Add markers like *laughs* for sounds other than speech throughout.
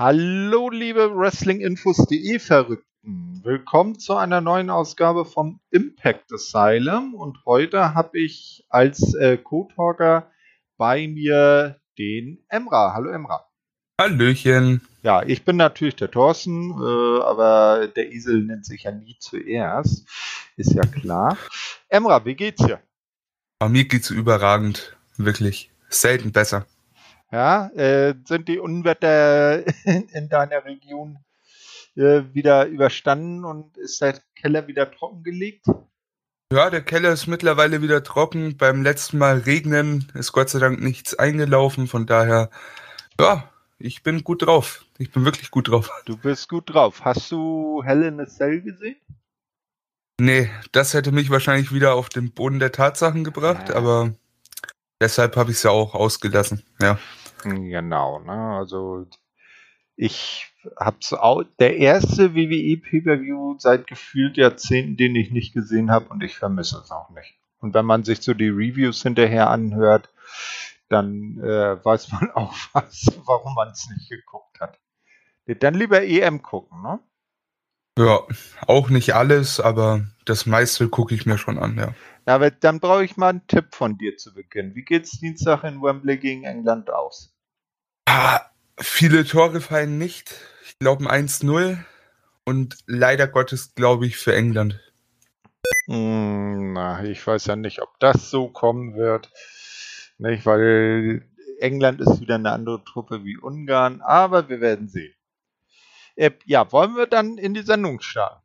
Hallo, liebe Wrestlinginfos.de Verrückten. Willkommen zu einer neuen Ausgabe vom Impact Asylum. Und heute habe ich als äh, Co-Talker bei mir den Emra. Hallo, Emra. Hallöchen. Ja, ich bin natürlich der Thorsten, äh, aber der Esel nennt sich ja nie zuerst. Ist ja klar. Emra, wie geht's dir? Bei mir geht's überragend. Wirklich. Selten besser. Ja, äh, sind die Unwetter in, in deiner Region äh, wieder überstanden und ist der Keller wieder trockengelegt? Ja, der Keller ist mittlerweile wieder trocken. Beim letzten Mal regnen ist Gott sei Dank nichts eingelaufen. Von daher, ja, ich bin gut drauf. Ich bin wirklich gut drauf. Du bist gut drauf. Hast du Hell in a Cell gesehen? Nee, das hätte mich wahrscheinlich wieder auf den Boden der Tatsachen gebracht, ja. aber deshalb habe ich es ja auch ausgelassen. Ja. Genau, ne? Also ich hab's auch der erste WWE Pay-per-View seit gefühlt Jahrzehnten, den ich nicht gesehen habe und ich vermisse es auch nicht. Und wenn man sich so die Reviews hinterher anhört, dann äh, weiß man *laughs* auch was, warum man es nicht geguckt hat. Dann lieber EM gucken, ne? Ja, auch nicht alles, aber das meiste gucke ich mir schon an, ja. Aber dann brauche ich mal einen Tipp von dir zu Beginn. Wie geht's Dienstag in Wembley gegen England aus? Ah, viele Tore fallen nicht. Ich glaube ein 1-0 und leider Gottes glaube ich für England. Hm, na, ich weiß ja nicht, ob das so kommen wird. Nicht, weil England ist wieder eine andere Truppe wie Ungarn, aber wir werden sehen. Äh, ja, wollen wir dann in die Sendung starten?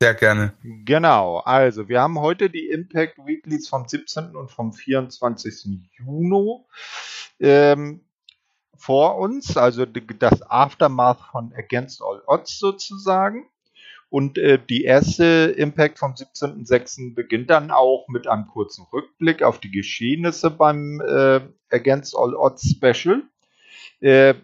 Sehr gerne. Genau, also wir haben heute die Impact Weeklies vom 17. und vom 24. Juni ähm, vor uns, also das Aftermath von Against All Odds sozusagen. Und äh, die erste Impact vom 17.06. beginnt dann auch mit einem kurzen Rückblick auf die Geschehnisse beim äh, Against All Odds Special. Äh,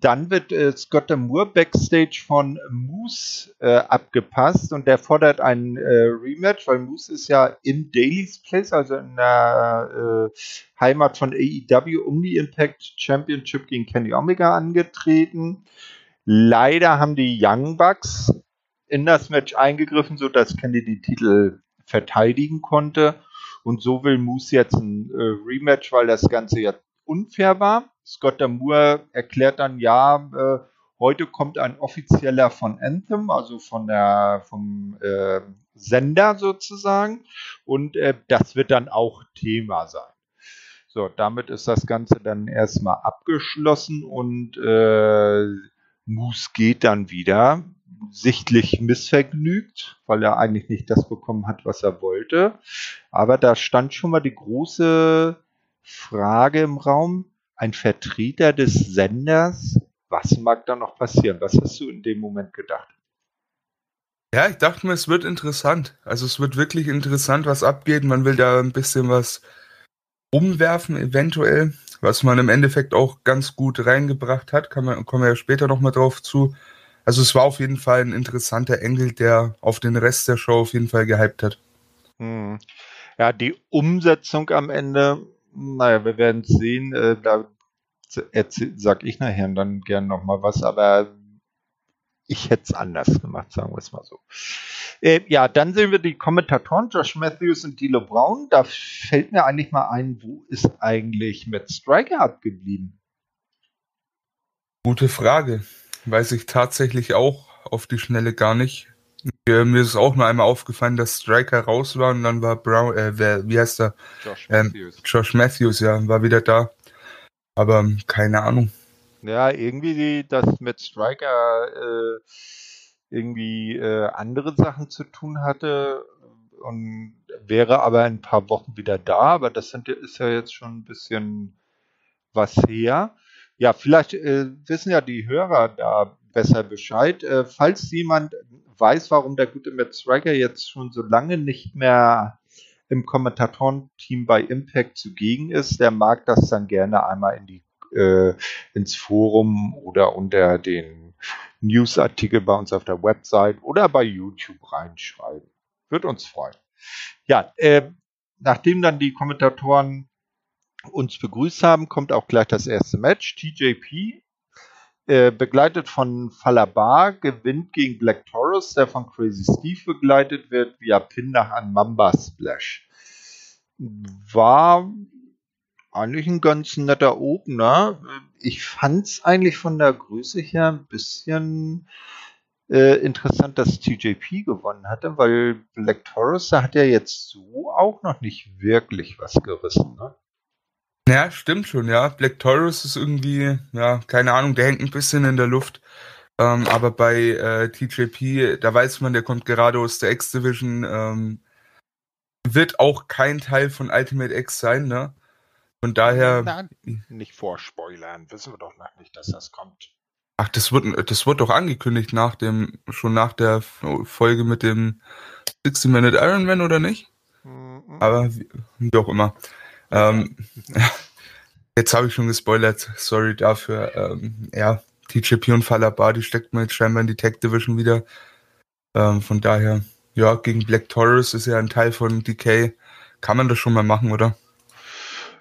dann wird äh, Scott Moore backstage von Moose äh, abgepasst und der fordert ein äh, Rematch, weil Moose ist ja im Daily's Place, also in der äh, Heimat von AEW, um die Impact Championship gegen Kenny Omega angetreten. Leider haben die Young Bucks in das Match eingegriffen, sodass Kenny die Titel verteidigen konnte. Und so will Moose jetzt ein äh, Rematch, weil das Ganze ja unfair war. Scott Moore erklärt dann, ja, äh, heute kommt ein offizieller von Anthem, also von der, vom äh, Sender sozusagen. Und äh, das wird dann auch Thema sein. So, damit ist das Ganze dann erstmal abgeschlossen und äh, Moose geht dann wieder sichtlich missvergnügt, weil er eigentlich nicht das bekommen hat, was er wollte. Aber da stand schon mal die große Frage im Raum. Ein Vertreter des Senders, was mag da noch passieren? Was hast du in dem Moment gedacht? Ja, ich dachte mir, es wird interessant. Also es wird wirklich interessant, was abgeht. Man will da ein bisschen was umwerfen, eventuell, was man im Endeffekt auch ganz gut reingebracht hat. Kann man, kommen wir ja später nochmal drauf zu. Also es war auf jeden Fall ein interessanter Engel, der auf den Rest der Show auf jeden Fall gehypt hat. Hm. Ja, die Umsetzung am Ende, naja, wir werden es sehen. Äh, da sag ich nachher dann gern nochmal was, aber ich hätte es anders gemacht, sagen wir es mal so. Äh, ja, dann sehen wir die Kommentatoren Josh Matthews und Dilo Brown. Da fällt mir eigentlich mal ein, wo ist eigentlich Matt Striker abgeblieben? Gute Frage. Weiß ich tatsächlich auch auf die Schnelle gar nicht. Mir ist auch nur einmal aufgefallen, dass Striker raus war und dann war Brown, äh, wer, wie heißt er? Josh ähm, Matthews. Josh Matthews, ja, war wieder da. Aber ähm, keine Ahnung. Ja, irgendwie, die, dass mit Striker äh, irgendwie äh, andere Sachen zu tun hatte und wäre aber in ein paar Wochen wieder da, aber das sind, ist ja jetzt schon ein bisschen was her. Ja, vielleicht äh, wissen ja die Hörer da besser Bescheid. Äh, falls jemand weiß, warum der gute Matt Striker jetzt schon so lange nicht mehr im Kommentatorenteam bei Impact zugegen ist, der mag das dann gerne einmal in die, äh, ins Forum oder unter den Newsartikel bei uns auf der Website oder bei YouTube reinschreiben. Wird uns freuen. Ja, äh, nachdem dann die Kommentatoren uns begrüßt haben, kommt auch gleich das erste Match. TJP äh, begleitet von Falabar, gewinnt gegen Black Taurus, der von Crazy Steve begleitet wird, via Pin nach einem Mamba Splash. War eigentlich ein ganz netter Opener. Ich fand es eigentlich von der Größe her ein bisschen äh, interessant, dass TJP gewonnen hatte, weil Black Taurus, da hat ja jetzt so auch noch nicht wirklich was gerissen. Ne? Ja, stimmt schon, ja. Black Taurus ist irgendwie, ja, keine Ahnung, der hängt ein bisschen in der Luft. Ähm, aber bei äh, TJP, da weiß man, der kommt gerade aus der X-Division, ähm, wird auch kein Teil von Ultimate X sein, ne? Von daher. Na, nicht vorspoilern, wissen wir doch noch nicht, dass das kommt. Ach, das wird, das wird doch angekündigt nach dem, schon nach der Folge mit dem 60 Minute Iron Man, oder nicht? Mhm. Aber wie, wie auch immer. Ähm, *laughs* jetzt habe ich schon gespoilert, sorry dafür. Ähm, ja, TJP und Falabar, die steckt man jetzt scheinbar in die Tech Division wieder. Ähm, von daher, ja, gegen Black Taurus ist ja ein Teil von DK. Kann man das schon mal machen, oder?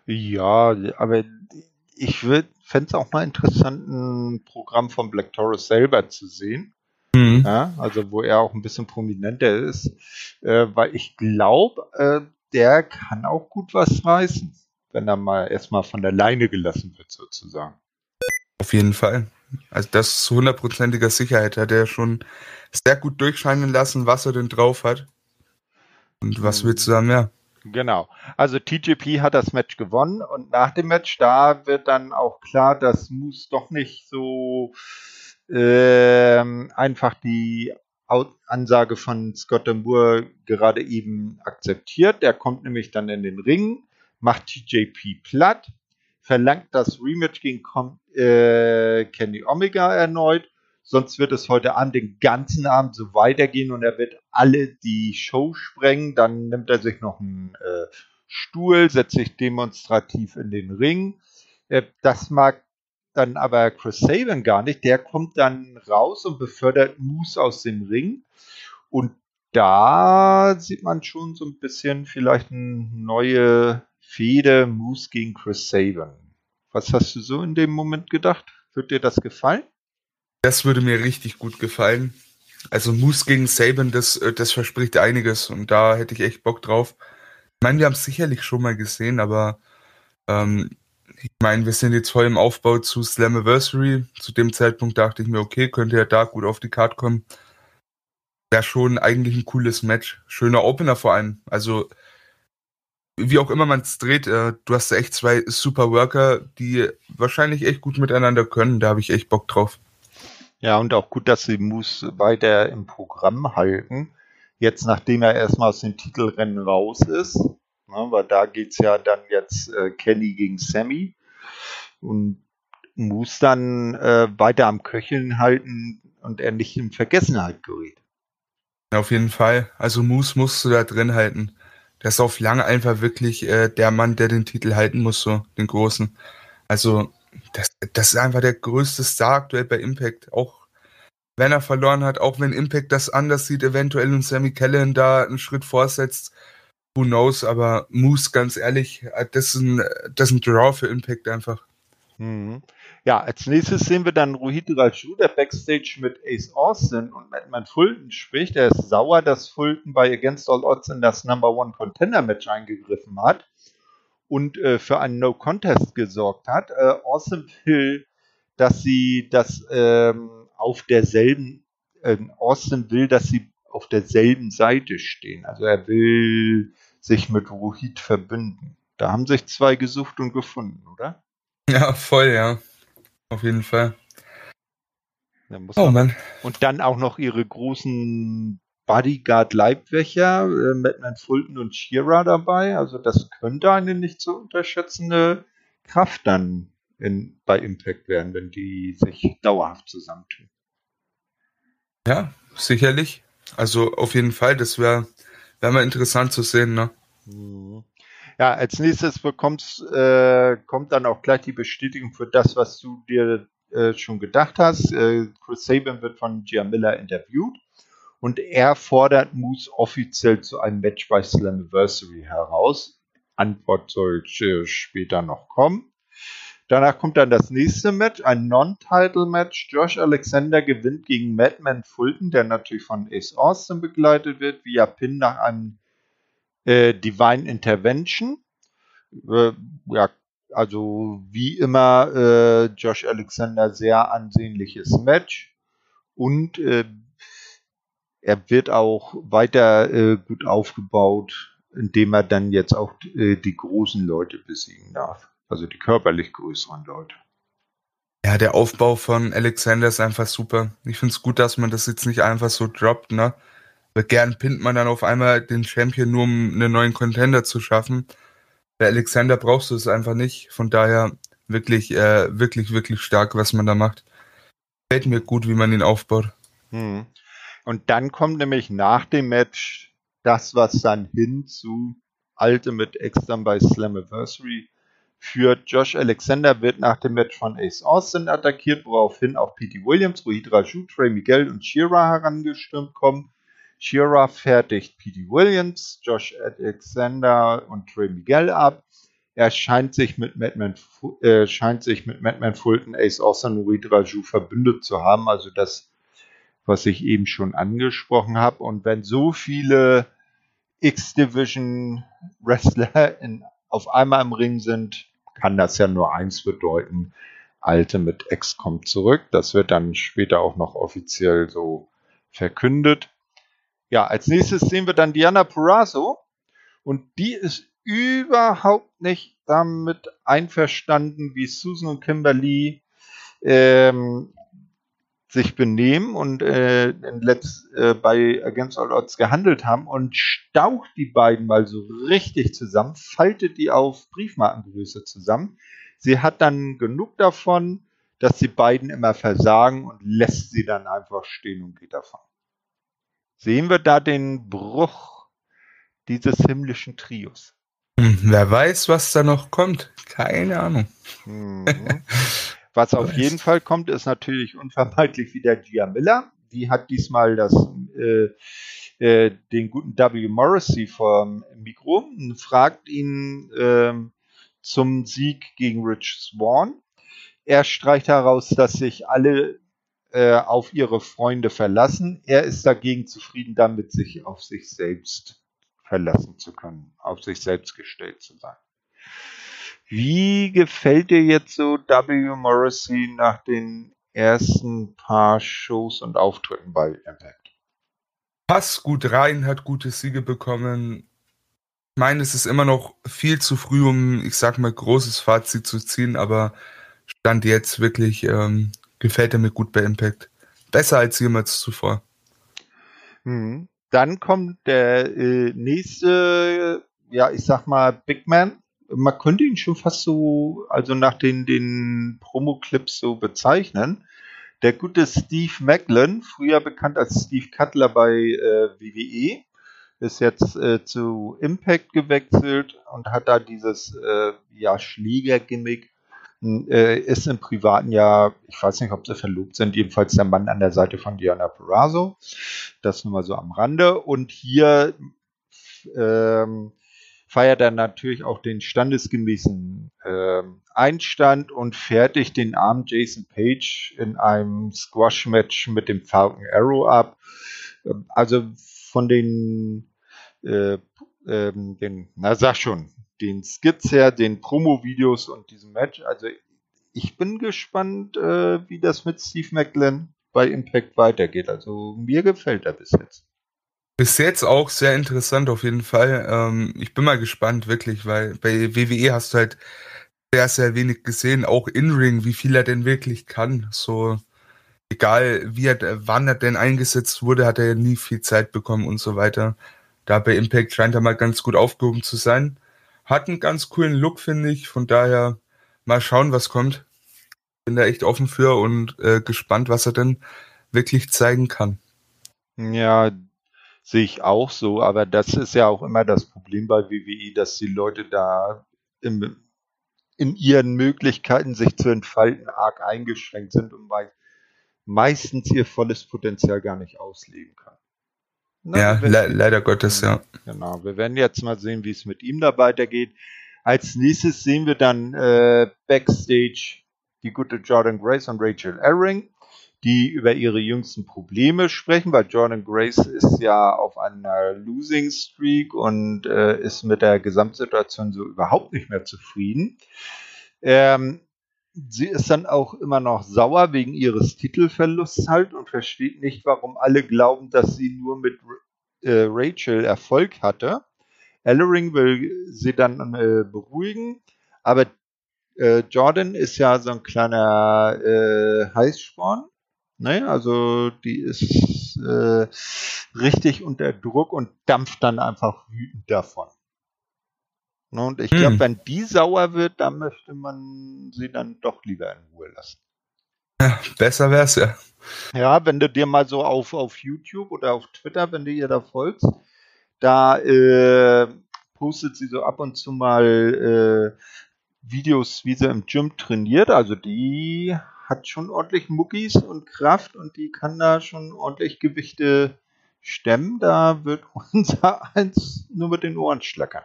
Ja, aber ich fände es auch mal interessant, ein Programm von Black Taurus selber zu sehen. Mhm. Ja, also wo er auch ein bisschen prominenter ist. Äh, weil ich glaube, äh, der kann auch gut was reißen, wenn er mal erstmal von der Leine gelassen wird, sozusagen. Auf jeden Fall. Also das zu hundertprozentiger Sicherheit hat er schon sehr gut durchscheinen lassen, was er denn drauf hat. Und was willst du sagen, ja? Genau. Also TJP hat das Match gewonnen und nach dem Match, da wird dann auch klar, dass Moose doch nicht so ähm, einfach die Ansage von Scott Moore gerade eben akzeptiert. Der kommt nämlich dann in den Ring, macht TJP platt, verlangt das Rematch gegen äh, Kenny Omega erneut. Sonst wird es heute Abend den ganzen Abend so weitergehen und er wird alle die Show sprengen. Dann nimmt er sich noch einen äh, Stuhl, setzt sich demonstrativ in den Ring. Äh, das mag dann aber Chris Sabin gar nicht. Der kommt dann raus und befördert Moose aus dem Ring. Und da sieht man schon so ein bisschen vielleicht eine neue Fehde Moose gegen Chris Sabin. Was hast du so in dem Moment gedacht? Wird dir das gefallen? Das würde mir richtig gut gefallen. Also Moose gegen Saban, das, äh, das verspricht einiges und da hätte ich echt Bock drauf. Ich meine, wir haben es sicherlich schon mal gesehen, aber ähm, ich meine, wir sind jetzt voll im Aufbau zu Slammiversary. Zu dem Zeitpunkt dachte ich mir, okay, könnte ja da gut auf die Karte kommen. Wäre schon eigentlich ein cooles Match. Schöner Opener vor allem. Also, wie auch immer man es dreht, äh, du hast echt zwei super Worker, die wahrscheinlich echt gut miteinander können. Da habe ich echt Bock drauf. Ja, und auch gut, dass sie Moose weiter im Programm halten. Jetzt, nachdem er erstmal aus dem Titelrennen raus ist, Ne, weil da geht es ja dann jetzt äh, Kenny gegen Sammy und muss dann äh, weiter am Köcheln halten und er nicht in Vergessenheit gerät. Auf jeden Fall. Also Moose musst du da drin halten. Der ist auf lange einfach wirklich äh, der Mann, der den Titel halten muss, so den großen. Also das, das ist einfach der größte Star aktuell bei Impact. Auch wenn er verloren hat, auch wenn Impact das anders sieht, eventuell und Sammy Callan da einen Schritt vorsetzt, who knows, aber Moose, ganz ehrlich, das ist ein, das ist ein Draw für Impact einfach. Mhm. Ja, als nächstes sehen wir dann Rohit Raju, der Backstage mit Ace Austin und Matt Fulton spricht. Er ist sauer, dass Fulton bei Against All Odds in das Number One Contender Match eingegriffen hat und äh, für einen No Contest gesorgt hat. Äh, Austin will, dass sie das ähm, auf derselben, äh, Austin will, dass sie auf derselben Seite stehen. Also er will sich mit Rohit verbünden. Da haben sich zwei gesucht und gefunden, oder? Ja, voll, ja. Auf jeden Fall. oh Mann. Und dann auch noch ihre großen Bodyguard-Leibwächer, äh, Madman Fulton und Shira dabei. Also das könnte eine nicht zu unterschätzende Kraft dann in, bei Impact werden, wenn die sich dauerhaft zusammentun. Ja, sicherlich. Also auf jeden Fall, das wäre wär mal interessant zu sehen, ne? Mhm. Ja, als nächstes bekommst, äh, kommt dann auch gleich die Bestätigung für das, was du dir äh, schon gedacht hast. Äh, Chris Sabin wird von Gia Miller interviewt und er fordert Moose offiziell zu einem Match bei Slammiversary heraus. Antwort soll später noch kommen. Danach kommt dann das nächste Match, ein Non-Title-Match. Josh Alexander gewinnt gegen Madman Fulton, der natürlich von Ace Austin begleitet wird, via Pin nach einem äh, Divine Intervention. Äh, ja, also wie immer äh, Josh Alexander sehr ansehnliches Match und äh, er wird auch weiter äh, gut aufgebaut, indem er dann jetzt auch äh, die großen Leute besiegen darf. Also die körperlich größeren Leute. Ja, der Aufbau von Alexander ist einfach super. Ich finde es gut, dass man das jetzt nicht einfach so droppt, ne? Weil gern pinnt man dann auf einmal den Champion nur, um einen neuen Contender zu schaffen. Bei Alexander brauchst du es einfach nicht. Von daher wirklich, äh, wirklich, wirklich stark, was man da macht. Fällt mir gut, wie man ihn aufbaut. Hm. Und dann kommt nämlich nach dem Match das, was dann hin zu Ultimate X dann bei Slammiversary führt. Josh Alexander wird nach dem Match von Ace Austin attackiert, woraufhin auch Pete Williams, Ruhid Raju, Trey Miguel und Shira herangestürmt kommen. Shira fertigt Pete Williams, Josh Alexander und Trey Miguel ab. Er scheint sich mit Madman, äh, scheint sich mit Madman Fulton, Ace Austin und Ruhid Raju verbündet zu haben. Also das was ich eben schon angesprochen habe. Und wenn so viele X-Division Wrestler in, auf einmal im Ring sind, kann das ja nur eins bedeuten. Alte mit X kommt zurück. Das wird dann später auch noch offiziell so verkündet. Ja, als nächstes sehen wir dann Diana Purrazzo. Und die ist überhaupt nicht damit einverstanden, wie Susan und Kimberly ähm, sich benehmen und äh, letzt, äh, bei Against All Odds gehandelt haben und staucht die beiden mal so richtig zusammen, faltet die auf Briefmarkengröße zusammen. Sie hat dann genug davon, dass die beiden immer versagen und lässt sie dann einfach stehen und geht davon. Sehen wir da den Bruch dieses himmlischen Trios? Hm, wer weiß, was da noch kommt. Keine Ahnung. Mhm. *laughs* Was auf jeden Fall kommt, ist natürlich unvermeidlich wieder Gia Miller. Die hat diesmal das, äh, äh, den guten W. Morrissey vom Mikro und fragt ihn äh, zum Sieg gegen Rich Swan. Er streicht heraus, dass sich alle äh, auf ihre Freunde verlassen. Er ist dagegen zufrieden damit, sich auf sich selbst verlassen zu können, auf sich selbst gestellt zu sein. Wie gefällt dir jetzt so W. Morrissey nach den ersten paar Shows und Auftritten bei Impact? Passt gut rein, hat gute Siege bekommen. Ich meine, es ist immer noch viel zu früh, um, ich sag mal, großes Fazit zu ziehen, aber Stand jetzt wirklich ähm, gefällt er mir gut bei Impact. Besser als jemals zuvor. Hm. Dann kommt der äh, nächste, ja, ich sag mal, Big Man man könnte ihn schon fast so, also nach den, den Promo-Clips so bezeichnen. Der gute Steve Macklin, früher bekannt als Steve Cutler bei äh, WWE, ist jetzt äh, zu Impact gewechselt und hat da dieses äh, ja, Schläger-Gimmick. Äh, ist im privaten Jahr, ich weiß nicht, ob sie verlobt sind, jedenfalls der Mann an der Seite von Diana Perazzo. Das nur mal so am Rande. Und hier ähm, feiert er natürlich auch den standesgemäßen äh, Einstand und fertigt den armen Jason Page in einem Squash-Match mit dem Falcon Arrow ab. Ähm, also von den, äh, äh, den, na sag schon, den Skits her, den Promo-Videos und diesem Match. Also ich bin gespannt, äh, wie das mit Steve Macklin bei Impact weitergeht. Also mir gefällt er bis jetzt. Bis jetzt auch sehr interessant auf jeden Fall. Ähm, ich bin mal gespannt, wirklich, weil bei WWE hast du halt sehr, sehr wenig gesehen, auch in Ring, wie viel er denn wirklich kann. So, egal wie er, wann er denn eingesetzt wurde, hat er ja nie viel Zeit bekommen und so weiter. Da bei Impact scheint er mal ganz gut aufgehoben zu sein. Hat einen ganz coolen Look, finde ich. Von daher mal schauen, was kommt. Bin da echt offen für und äh, gespannt, was er denn wirklich zeigen kann. Ja, Sehe ich auch so, aber das ist ja auch immer das Problem bei WWE, dass die Leute da im, in ihren Möglichkeiten, sich zu entfalten, arg eingeschränkt sind und mei meistens ihr volles Potenzial gar nicht ausleben können. Na, ja, le leider Gottes, ja. Genau, wir werden jetzt mal sehen, wie es mit ihm da weitergeht. Als nächstes sehen wir dann äh, Backstage die gute Jordan Grace und Rachel Erring, die über ihre jüngsten Probleme sprechen, weil Jordan Grace ist ja auf einer Losing Streak und äh, ist mit der Gesamtsituation so überhaupt nicht mehr zufrieden. Ähm, sie ist dann auch immer noch sauer wegen ihres Titelverlusts halt und versteht nicht, warum alle glauben, dass sie nur mit äh, Rachel Erfolg hatte. Ellering will sie dann äh, beruhigen, aber äh, Jordan ist ja so ein kleiner äh, Heißsporn. Ne? Also die ist äh, richtig unter Druck und dampft dann einfach wütend davon. Ne? Und ich glaube, hm. wenn die sauer wird, dann möchte man sie dann doch lieber in Ruhe lassen. Ja, besser wär's ja. Ja, wenn du dir mal so auf, auf YouTube oder auf Twitter, wenn du ihr da folgst, da äh, postet sie so ab und zu mal äh, Videos, wie sie im Gym trainiert. Also die hat schon ordentlich Muckis und Kraft und die kann da schon ordentlich Gewichte stemmen. Da wird *laughs* unser eins nur mit den Ohren schlackern.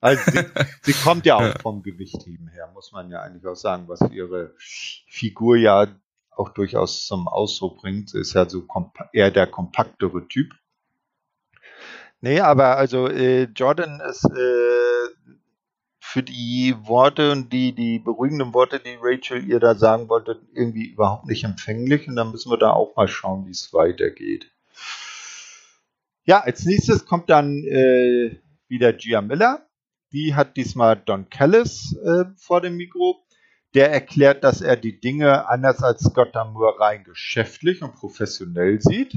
Also sie, sie kommt ja auch *laughs* vom Gewichtheben her, muss man ja eigentlich auch sagen, was ihre Figur ja auch durchaus zum Ausdruck bringt. Sie ist ja so eher der kompaktere Typ. Nee, aber also äh, Jordan ist äh, für die Worte und die, die beruhigenden Worte, die Rachel ihr da sagen wollte, irgendwie überhaupt nicht empfänglich. Und dann müssen wir da auch mal schauen, wie es weitergeht. Ja, als nächstes kommt dann äh, wieder Gia Miller. Die hat diesmal Don Callis äh, vor dem Mikro. Der erklärt, dass er die Dinge anders als Scott Damour rein geschäftlich und professionell sieht.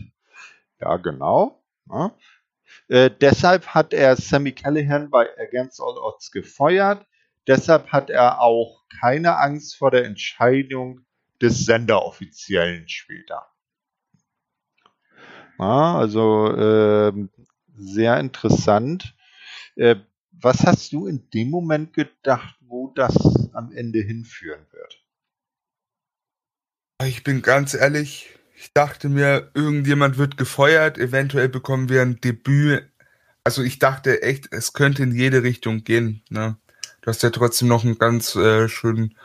Ja, genau. Ja. Äh, deshalb hat er Sammy Callahan bei Against All Odds gefeuert. Deshalb hat er auch keine Angst vor der Entscheidung des Senderoffiziellen später. Ja, also äh, sehr interessant. Äh, was hast du in dem Moment gedacht, wo das am Ende hinführen wird? Ich bin ganz ehrlich, ich dachte mir, irgendjemand wird gefeuert, eventuell bekommen wir ein Debüt. Also ich dachte echt, es könnte in jede Richtung gehen. Ne? Du hast ja trotzdem noch einen ganz äh, schönen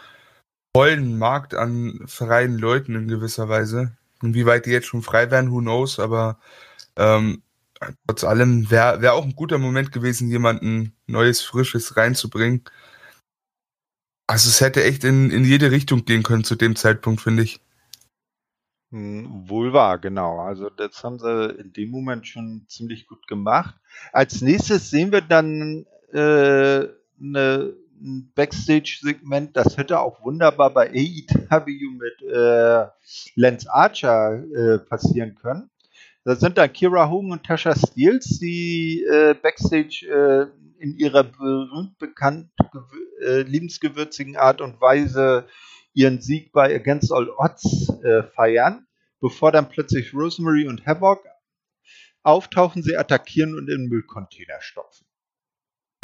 vollen Markt an freien Leuten in gewisser Weise. Und wie weit die jetzt schon frei werden, who knows, aber ähm, trotz allem wäre wär auch ein guter Moment gewesen, jemanden Neues, Frisches reinzubringen. Also es hätte echt in, in jede Richtung gehen können zu dem Zeitpunkt, finde ich. Wohl wahr, genau. Also das haben sie in dem Moment schon ziemlich gut gemacht. Als nächstes sehen wir dann äh, eine, ein Backstage-Segment, das hätte auch wunderbar bei AEW mit äh, Lance Archer äh, passieren können. Da sind dann Kira Hogan und Tasha Steels, die äh, Backstage äh, in ihrer berühmt bekannt äh, liebensgewürzigen Art und Weise ihren Sieg bei Against All Odds äh, feiern, bevor dann plötzlich Rosemary und Havoc auftauchen, sie attackieren und in den Müllcontainer stopfen.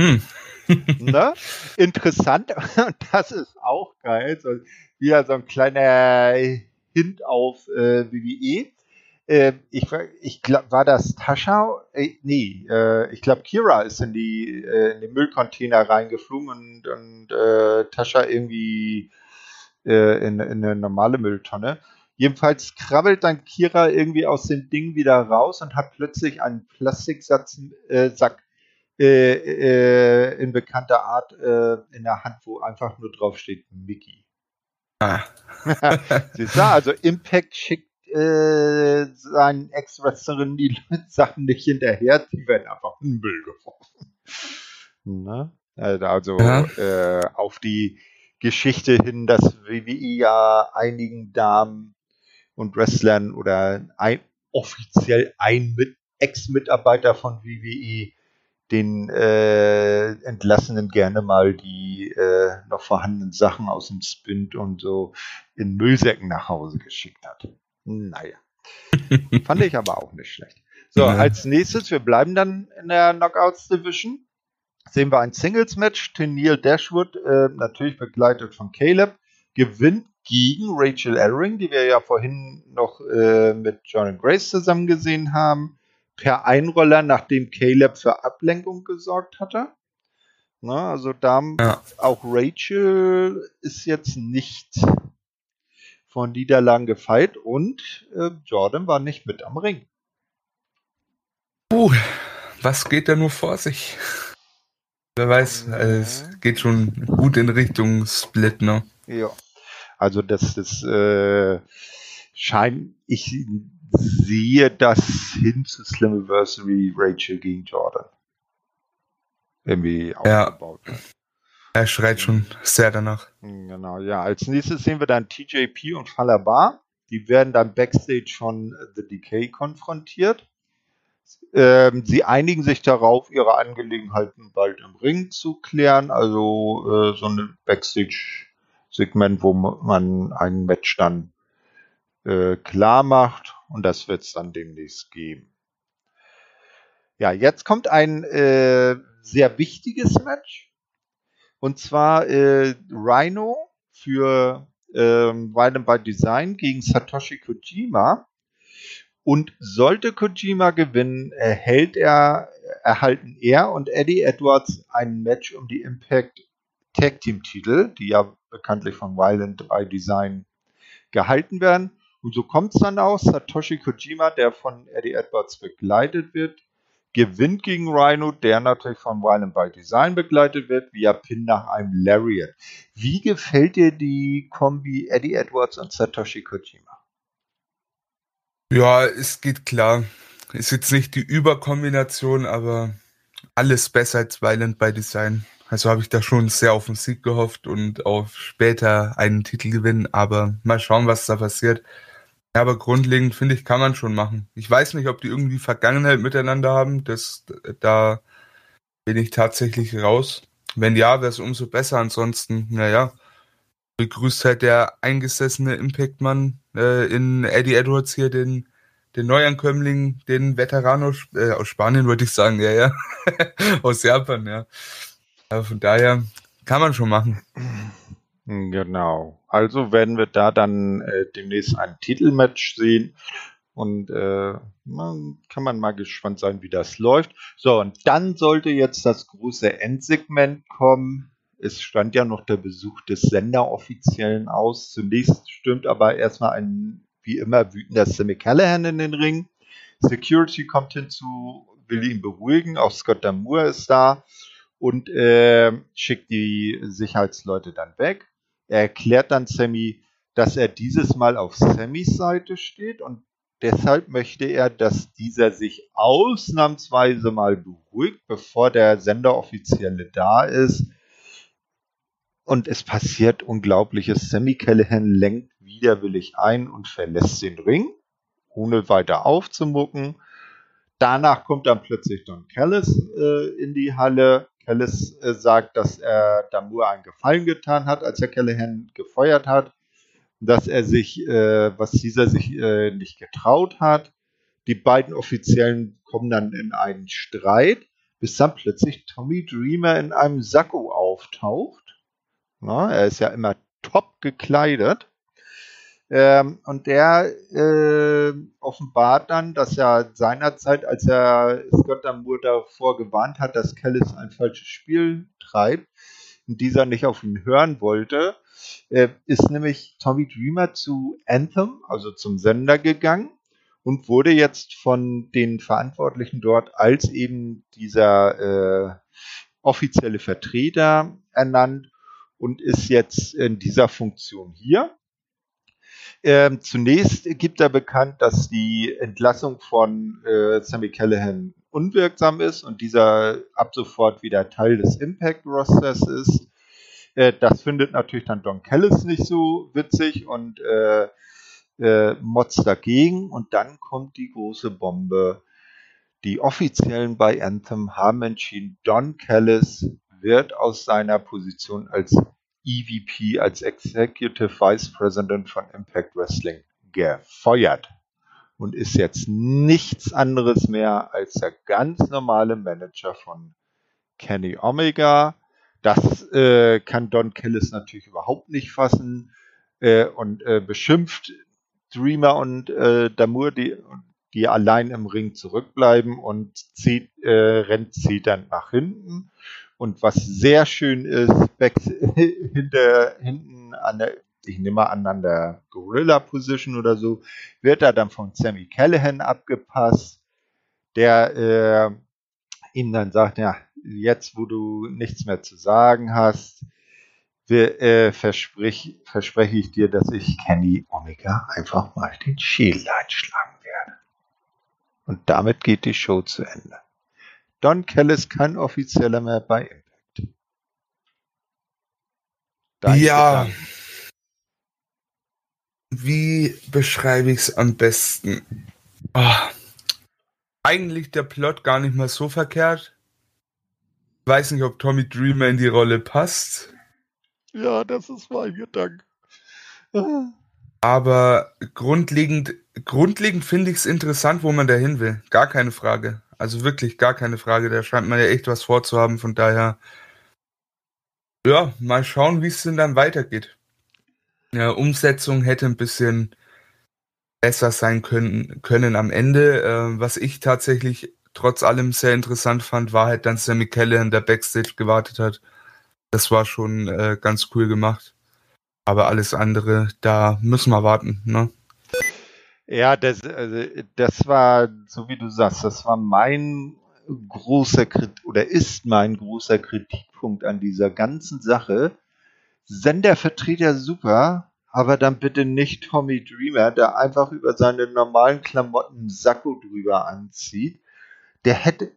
Hm. *laughs* ne? Interessant, *laughs* und das ist auch geil, so, wieder so ein kleiner Hint auf äh, WWE. Äh, ich, ich glaube, war das Tascha? Äh, nee, äh, ich glaube, Kira ist in die äh, in den Müllcontainer reingeflogen und, und äh, Tascha irgendwie äh, in, in eine normale Mülltonne. Jedenfalls krabbelt dann Kira irgendwie aus dem Ding wieder raus und hat plötzlich einen Plastiksack äh, Sack, äh, äh, in bekannter Art äh, in der Hand, wo einfach nur drauf steht Mickey. Ah. *laughs* Siehst du, also Impact schickt äh, seinen Ex-Wrestlerinnen die *laughs* Sachen nicht hinterher, die werden einfach in den Müll geworfen. *laughs* Ne? Also ja. äh, auf die Geschichte hin, dass WWE ja einigen Damen und Wrestlern oder ein, offiziell ein Ex-Mitarbeiter von WWE den äh, Entlassenen gerne mal die äh, noch vorhandenen Sachen aus dem Spind und so in Müllsäcken nach Hause geschickt hat. Naja. *laughs* Fand ich aber auch nicht schlecht. So, ja. als nächstes, wir bleiben dann in der Knockouts Division sehen wir ein Singles-Match. Tennille Dashwood, äh, natürlich begleitet von Caleb, gewinnt gegen Rachel Ellering, die wir ja vorhin noch äh, mit John Grace zusammen gesehen haben, per Einroller, nachdem Caleb für Ablenkung gesorgt hatte. Na, also da Ja. auch Rachel ist jetzt nicht von Niederlagen gefeit und äh, Jordan war nicht mit am Ring. Puh, was geht da nur vor sich? Wer weiß, Ja. es geht schon gut in Richtung Split, ne? Ja. Also das, das äh, scheint, ich sehe das hin zu Slammiversary Rachel gegen Jordan. Irgendwie Ja. aufgebaut. Er schreit schon sehr danach. Genau, ja. Als nächstes sehen wir dann TJP und Falabar. Die werden dann backstage von The Decay konfrontiert. Ähm, sie einigen sich darauf, ihre Angelegenheiten bald im Ring zu klären. Also äh, so ein Backstage-Segment, wo man ein Match dann äh, klar macht. Und das wird es dann demnächst geben. Ja, jetzt kommt ein äh, sehr wichtiges Match. Und zwar äh, Rhino für ähm, Violent by Design gegen Satoshi Kojima. Und sollte Kojima gewinnen, erhält er, erhalten er und Eddie Edwards ein Match um die Impact Tag Team Titel, die ja bekanntlich von Violent by Design gehalten werden. Und so kommt es dann aus. Satoshi Kojima, der von Eddie Edwards begleitet wird, gewinnt gegen Rhino, der natürlich von Violent by Design begleitet wird, via Pin nach einem Lariat. Wie gefällt dir die Kombi Eddie Edwards und Satoshi Kojima? Ja, es geht klar. Ist jetzt nicht die Überkombination, aber alles besser als Violent by Design. Also habe ich da schon sehr auf den Sieg gehofft und auf später einen Titel gewinnen, aber mal schauen, was da passiert. Aber grundlegend finde ich, kann man schon machen. Ich weiß nicht, ob die irgendwie Vergangenheit miteinander haben. Das, da bin ich tatsächlich raus. Wenn ja, wäre es umso besser. Ansonsten, naja, begrüßt halt der eingesessene Impact-Mann äh, in Eddie Edwards hier den, den Neuankömmling, den Veteran aus, äh, aus Spanien, wollte ich sagen, ja, ja. *laughs* aus Japan, ja. Aber von daher kann man schon machen. Genau. Also werden wir da dann äh, demnächst ein Titelmatch sehen. Und äh, man, kann man mal gespannt sein, wie das läuft. So, und dann sollte jetzt das große Endsegment kommen. Es stand ja noch der Besuch des Senderoffiziellen aus. Zunächst stürmt aber erstmal ein, wie immer, wütender Sammy Callahan in den Ring. Security kommt hinzu, will ihn beruhigen. Auch Scott Damour ist da und äh, schickt die Sicherheitsleute dann weg. Er erklärt dann Sammy, dass er dieses Mal auf Sammys Seite steht und deshalb möchte er, dass dieser sich ausnahmsweise mal beruhigt, bevor der Senderoffizielle da ist. Und es passiert Unglaubliches. Sammy Callahan lenkt widerwillig ein und verlässt den Ring, ohne weiter aufzumucken. Danach kommt dann plötzlich Don Callis äh, in die Halle. Callis äh, sagt, dass er Damour einen Gefallen getan hat, als er Callahan gefeuert hat, dass er sich, äh, was dieser sich äh, nicht getraut hat. Die beiden Offiziellen kommen dann in einen Streit, bis dann plötzlich Tommy Dreamer in einem Sakko auftaucht. Na, er ist ja immer top gekleidet. Ähm, und der äh, offenbart dann, dass er seinerzeit, als er Scott Damour davor gewarnt hat, dass Callis ein falsches Spiel treibt und dieser nicht auf ihn hören wollte, äh, ist nämlich Tommy Dreamer zu Anthem, also zum Sender gegangen und wurde jetzt von den Verantwortlichen dort als eben dieser äh, offizielle Vertreter ernannt und ist jetzt in dieser Funktion hier. Ähm, zunächst gibt er bekannt, dass die Entlassung von äh, Sammy Callahan unwirksam ist und dieser ab sofort wieder Teil des Impact Rosters ist. Äh, das findet natürlich dann Don Callis nicht so witzig und äh, äh, motzt dagegen. Und dann kommt die große Bombe. Die Offiziellen bei Anthem haben entschieden, Don Callis wird aus seiner Position als EVP, als Executive Vice President von Impact Wrestling gefeuert und ist jetzt nichts anderes mehr als der ganz normale Manager von Kenny Omega. Das äh, kann Don Callis natürlich überhaupt nicht fassen äh, und äh, beschimpft Dreamer und äh, Damour, die, die allein im Ring zurückbleiben und zieht, äh, rennt zitternd nach hinten. Und was sehr schön ist, back, *laughs* hinter, hinten an der, ich nehme mal an, an der Gorilla Position oder so, wird er dann von Sammy Callahan abgepasst, der äh, ihm dann sagt, ja, jetzt wo du nichts mehr zu sagen hast, wir, äh, versprich, verspreche ich dir, dass ich Kenny Omega einfach mal den Schädel einschlagen werde. Und damit geht die Show zu Ende. Don Kellis kein offizieller mehr bei Impact. Dein ja. Gedanken. Wie beschreibe ich es am besten? Oh, eigentlich der Plot gar nicht mal so verkehrt. Ich weiß nicht, ob Tommy Dreamer in die Rolle passt. Ja, das ist mein Gedanke. Aber grundlegend, grundlegend finde ich es interessant, wo man dahin will. Gar keine Frage. Also wirklich gar keine Frage. Da scheint man ja echt was vorzuhaben. Von daher, ja, mal schauen, wie es denn dann weitergeht. Ja, Umsetzung hätte ein bisschen besser sein können, können am Ende. Äh, was ich tatsächlich trotz allem sehr interessant fand, war halt dann Sammy Callahan, der Backstage gewartet hat. Das war schon äh, ganz cool gemacht. Aber alles andere, da müssen wir warten, ne? Ja, das, also, das war, so wie du sagst, das war mein großer Kritik oder ist mein großer Kritikpunkt an dieser ganzen Sache. Sendervertreter super, aber dann bitte nicht Tommy Dreamer, der einfach über seine normalen Klamotten Sakko drüber anzieht. Der hätte,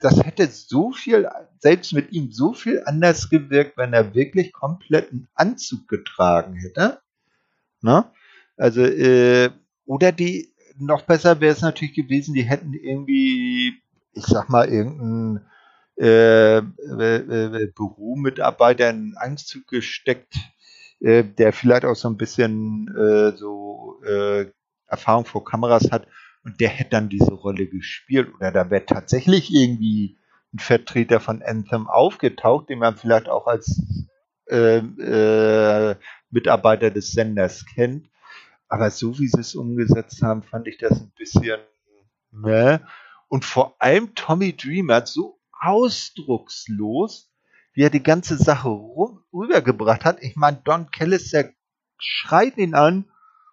das hätte so viel, selbst mit ihm so viel anders gewirkt, wenn er wirklich kompletten Anzug getragen hätte. Ne? Also, äh, oder die, noch besser wäre es natürlich gewesen, die hätten irgendwie, ich sag mal, irgendeinen äh, äh, äh, Büromitarbeiter in Anzug gesteckt, äh, der vielleicht auch so ein bisschen äh, so äh, Erfahrung vor Kameras hat und der hätte dann diese Rolle gespielt. Oder da wäre tatsächlich irgendwie ein Vertreter von Anthem aufgetaucht, den man vielleicht auch als Mitarbeiter des Senders kennt aber so wie sie es umgesetzt haben, fand ich das ein bisschen meh. Und vor allem Tommy Dreamer so ausdruckslos, wie er die ganze Sache rum, rübergebracht hat. Ich meine, Don Kellis, der schreit ihn an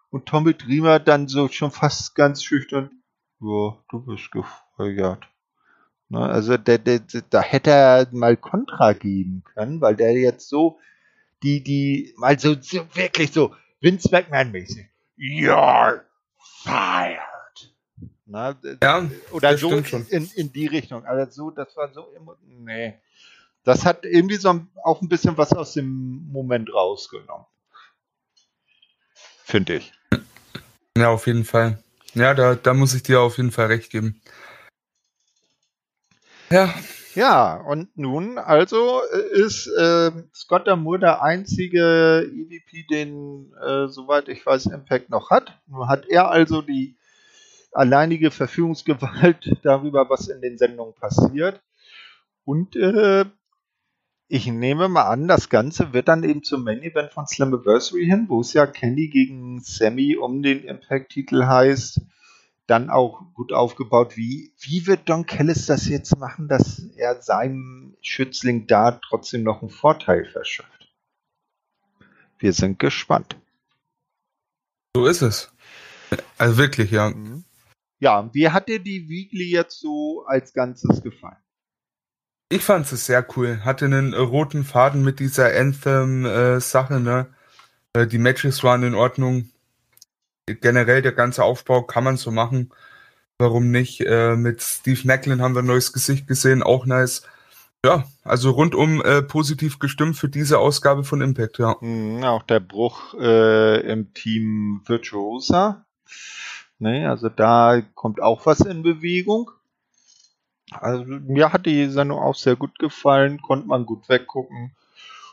und Tommy Dreamer dann so schon fast ganz schüchtern, ja, du bist gefeuert. Ne, also der, der, da hätte er mal Kontra geben können, weil der jetzt so die, die, mal so, wirklich so Vince McMahon mäßig You're fired. Na, ja, oder so in, in die Richtung. Also so, das war so immer. Nee. Das hat irgendwie so auch ein bisschen was aus dem Moment rausgenommen. Finde ich. Ja, auf jeden Fall. Ja, da, da muss ich dir auf jeden Fall recht geben. Ja, ja, und nun also äh, ist äh, Scott Damour der einzige EVP, den, äh, soweit ich weiß, Impact noch hat. Nun hat er also die alleinige Verfügungsgewalt *laughs* darüber, was in den Sendungen passiert. Und äh, ich nehme mal an, das Ganze wird dann eben zum Main Event von Slammiversary hin, wo es ja Kenny gegen Sammy um den Impact-Titel heißt dann auch gut aufgebaut. Wie, wie wird Don Kellis das jetzt machen, dass er seinem Schützling da trotzdem noch einen Vorteil verschafft? Wir sind gespannt. So ist es. Also wirklich, ja. Mhm. Ja, wie hat dir die Weekly jetzt so als Ganzes gefallen? Ich fand es sehr cool. Hatte einen roten Faden mit dieser Anthem-Sache, äh, ne? Äh, die Matches waren in Ordnung generell der ganze Aufbau kann man so machen. Warum nicht? Äh, mit Steve Macklin haben wir ein neues Gesicht gesehen, auch nice. Ja, also rundum äh, positiv gestimmt für diese Ausgabe von Impact, ja. Mhm, auch der Bruch äh, im Team Virtuosa. Ne, also da kommt auch was in Bewegung. Also mir hat die Sendung auch sehr gut gefallen, konnte man gut weggucken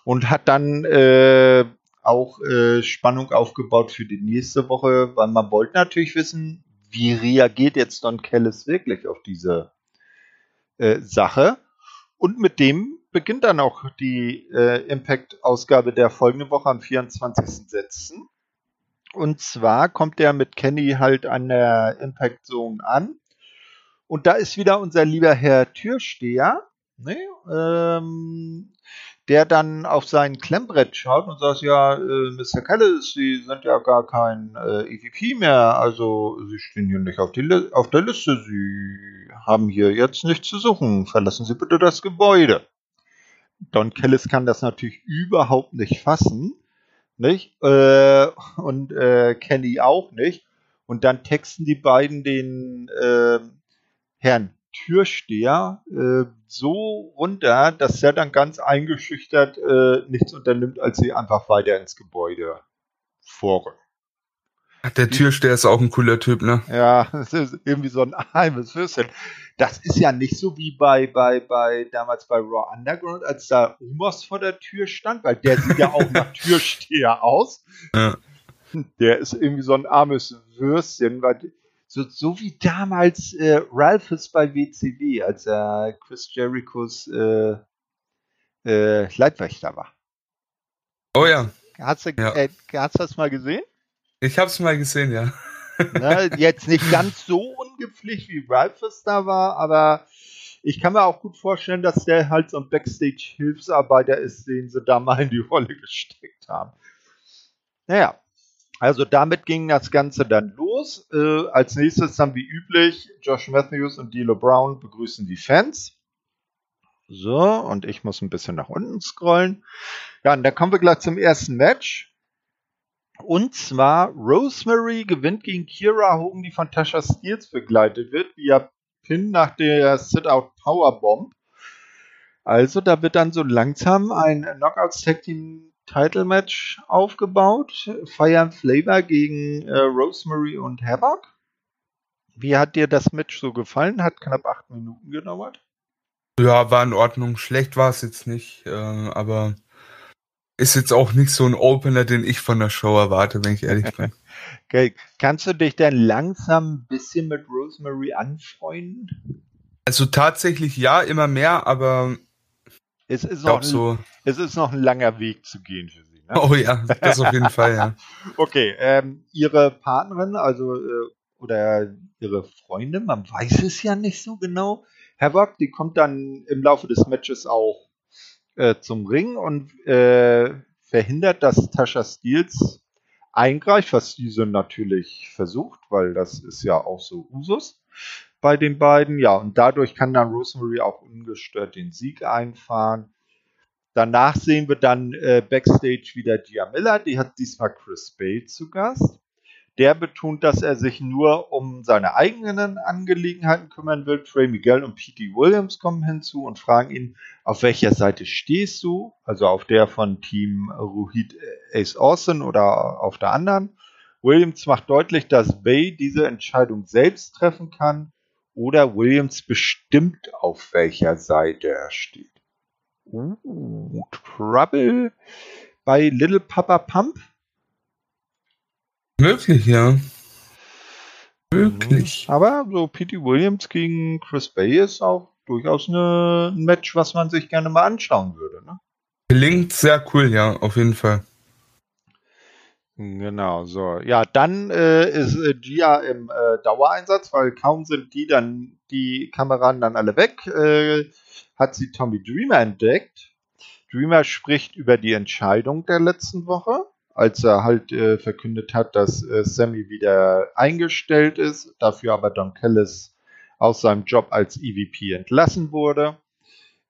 und hat dann äh, auch äh, Spannung aufgebaut für die nächste Woche, weil man wollte natürlich wissen, wie reagiert jetzt Don Kellis wirklich auf diese äh, Sache. Und mit dem beginnt dann auch die äh, Impact-Ausgabe der folgenden Woche am 24. Setzen. Und zwar kommt er mit Kenny halt an der Impact Zone an. Und da ist wieder unser lieber Herr Türsteher, ne, ähm, der dann auf sein Klemmbrett schaut und sagt, ja, äh, Mr. Callis, Sie sind ja gar kein äh, EVP mehr, also Sie stehen hier nicht auf, auf der Liste, Sie haben hier jetzt nichts zu suchen, verlassen Sie bitte das Gebäude. Don Callis kann das natürlich überhaupt nicht fassen, nicht? Äh, und äh, Kenny auch nicht. Und dann texten die beiden den äh, Herrn Türsteher äh, so runter, dass er dann ganz eingeschüchtert äh, nichts unternimmt, als sie einfach weiter ins Gebäude vorrücken. Der Türsteher ist auch ein cooler Typ, ne? Ja, *laughs* das ist irgendwie so ein halbes Würstchen. Das ist ja nicht so wie bei, bei, bei damals bei Raw Underground, als da Umos vor der Tür stand, weil der sieht ja auch nach *laughs* Türsteher aus. Ja. Der ist irgendwie so ein armes Würstchen, weil so, so wie damals äh, Ralphus bei WCW, als er Chris Jerichos äh, äh, Leibwächter war. Oh ja. Hast du, ja. Äh, hast du das mal gesehen? Ich hab's mal gesehen, ja. Ne, jetzt nicht ganz so ungepflicht wie Ralphus da war, aber ich kann mir auch gut vorstellen, dass der halt so ein Backstage-Hilfsarbeiter ist, den sie da mal in die Rolle gesteckt haben. Naja, also damit ging das Ganze dann los. Äh, als nächstes dann wie üblich Josh Matthews und D'Lo Brown begrüßen die Fans. So, und ich muss ein bisschen nach unten scrollen. Ja, und dann kommen wir gleich zum ersten Match. Und zwar Rosemary gewinnt gegen Kira Hogan, die von Tasha Steels begleitet wird, via Pin nach der Sit-Out Powerbomb. Also da wird dann so langsam ein Knockouts Tag Team Title Match aufgebaut. Fire Flavor gegen äh, Rosemary und Havoc. Wie hat dir das Match so gefallen? Hat knapp acht Minuten gedauert. Ja, war in Ordnung. Schlecht war es jetzt nicht, äh, aber ist jetzt auch nicht so ein Opener, den ich von der Show erwarte, wenn ich ehrlich bin. *laughs* okay. Kannst du dich denn langsam ein bisschen mit Rosemary anfreunden? Also tatsächlich ja, immer mehr, aber es ist, noch ein, so. es ist noch ein langer Weg zu gehen für Sie. Ne? Oh ja, das auf jeden Fall, ja. *laughs* Okay, ähm, Ihre Partnerin, also äh, oder Ihre Freundin, man weiß es ja nicht so genau. Havoc, die kommt dann im Laufe des Matches auch äh, zum Ring und äh, verhindert, dass Tasha Steels eingreift, was diese natürlich versucht, weil das ist ja auch so Usus bei den beiden. Ja, und dadurch kann dann Rosemary auch ungestört den Sieg einfahren. Danach sehen wir dann äh, backstage wieder Gia Miller, die hat diesmal Chris Bay zu Gast. Der betont, dass er sich nur um seine eigenen Angelegenheiten kümmern will. Trey Miguel und P.T. Williams kommen hinzu und fragen ihn, auf welcher Seite stehst du? Also auf der von Team Ruhid Ace Austin oder auf der anderen. Williams macht deutlich, dass Bay diese Entscheidung selbst treffen kann oder Williams bestimmt, auf welcher Seite er steht. Uh, Trouble bei Little Papa Pump? Möglich, ja. Möglich. Mhm. Aber so P.T. Williams gegen Chris Bay ist auch durchaus eine, ein Match, was man sich gerne mal anschauen würde. Ne? Klingt sehr cool, ja, auf jeden Fall. Genau, so. Ja, dann äh, ist äh, Gia im äh, Dauereinsatz, weil kaum sind die dann, die Kameraden dann alle weg, äh, hat sie Tommy Dreamer entdeckt. Dreamer spricht über die Entscheidung der letzten Woche, als er halt äh, verkündet hat, dass äh, Sammy wieder eingestellt ist, dafür aber Don Kellis aus seinem Job als EVP entlassen wurde.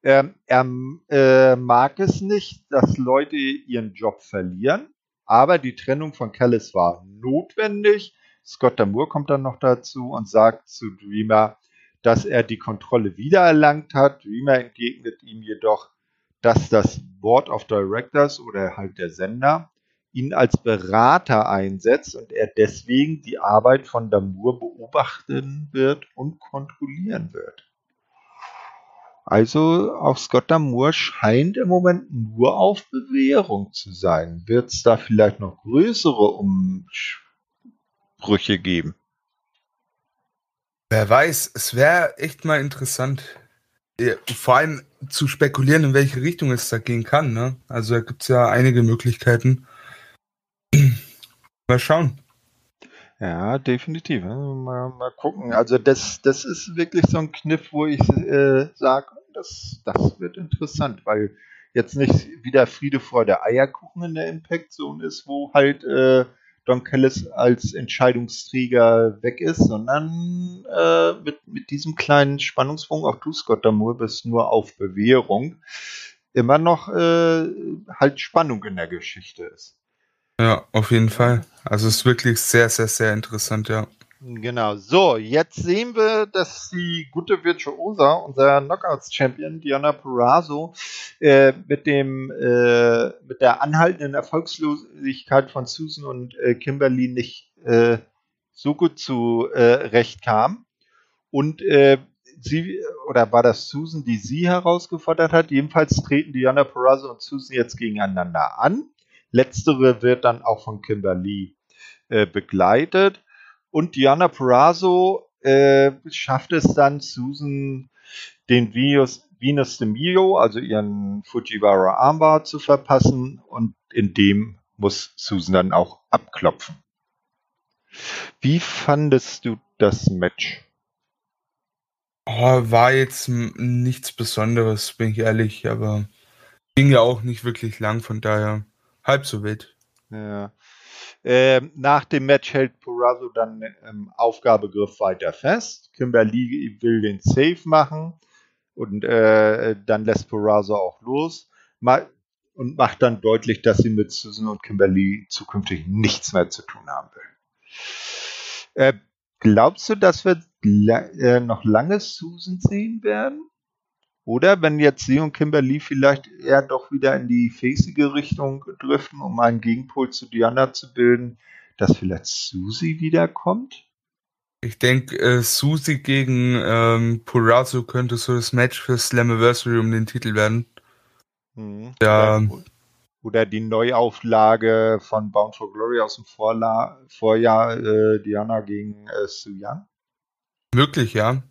Ähm, er äh, mag es nicht, dass Leute ihren Job verlieren aber die Trennung von Callis war notwendig. Scott Damour kommt dann noch dazu und sagt zu Dreamer, dass er die Kontrolle wiedererlangt hat. Dreamer entgegnet ihm jedoch, dass das Board of Directors oder halt der Sender ihn als Berater einsetzt und er deswegen die Arbeit von Damour beobachten wird und kontrollieren wird. Also auch Scott Moore scheint im Moment nur auf Bewährung zu sein. Wird es da vielleicht noch größere Umbrüche geben? Wer weiß, es wäre echt mal interessant, vor allem zu spekulieren, in welche Richtung es da gehen kann. Ne? Also da gibt es ja einige Möglichkeiten. *clears throat* mal schauen. Ja, definitiv. Mal, mal gucken. Also das, das ist wirklich so ein Kniff, wo ich äh, sage, Das, das wird interessant, weil jetzt nicht wieder Friede, Freude, Eierkuchen in der Impact Zone ist, wo halt äh, Don Callis als Entscheidungsträger weg ist, sondern äh, mit, mit diesem kleinen Spannungsbogen, auch du, Scott Damour, bist nur auf Bewährung, immer noch äh, halt Spannung in der Geschichte ist. Ja, auf jeden Fall. Also es ist wirklich sehr, sehr, sehr interessant, ja. Genau. So, jetzt sehen wir, dass die gute Virtuosa, unser Knockouts-Champion Diana Purrazzo, äh, mit dem äh, mit der anhaltenden Erfolgslosigkeit von Susan und äh, Kimberly nicht äh, so gut zu äh. Und äh, sie, oder war das Susan, die sie herausgefordert hat? Jedenfalls treten Diana Purrazzo und Susan jetzt gegeneinander an. Letztere wird dann auch von Kimberly begleitet. Und Diana Perazzo äh, schafft es dann, Susan den Venus, Venus de Mio, also ihren Fujiwara Armbar zu verpassen und in dem muss Susan dann auch abklopfen. Wie fandest du das Match? Oh, war jetzt nichts Besonderes, bin ich ehrlich, aber ging ja auch nicht wirklich lang, von daher halb so wild. Ja. Ähm, nach dem Match hält Purrazzo dann im ähm, Aufgabegriff weiter fest. Kimberly will den Safe machen und äh, dann lässt Purrazzo auch los Ma und macht dann deutlich, dass sie mit Susan und Kimberly zukünftig nichts mehr zu tun haben will. Äh, glaubst du, dass wir äh, noch lange Susan sehen werden? Oder wenn jetzt sie und Kimberly vielleicht eher doch wieder in die facige Richtung driften, um einen Gegenpol zu Diana zu bilden, dass vielleicht Susie wiederkommt? Ich denke, äh, Susie gegen ähm, Purazo könnte so das Match für Slammiversary um den Titel werden. Hm. Ja. Oder, oder, die Neuauflage von Bound for Glory aus dem Vorla Vorjahr, äh, Diana gegen äh, Su Yang. Möglich, ja.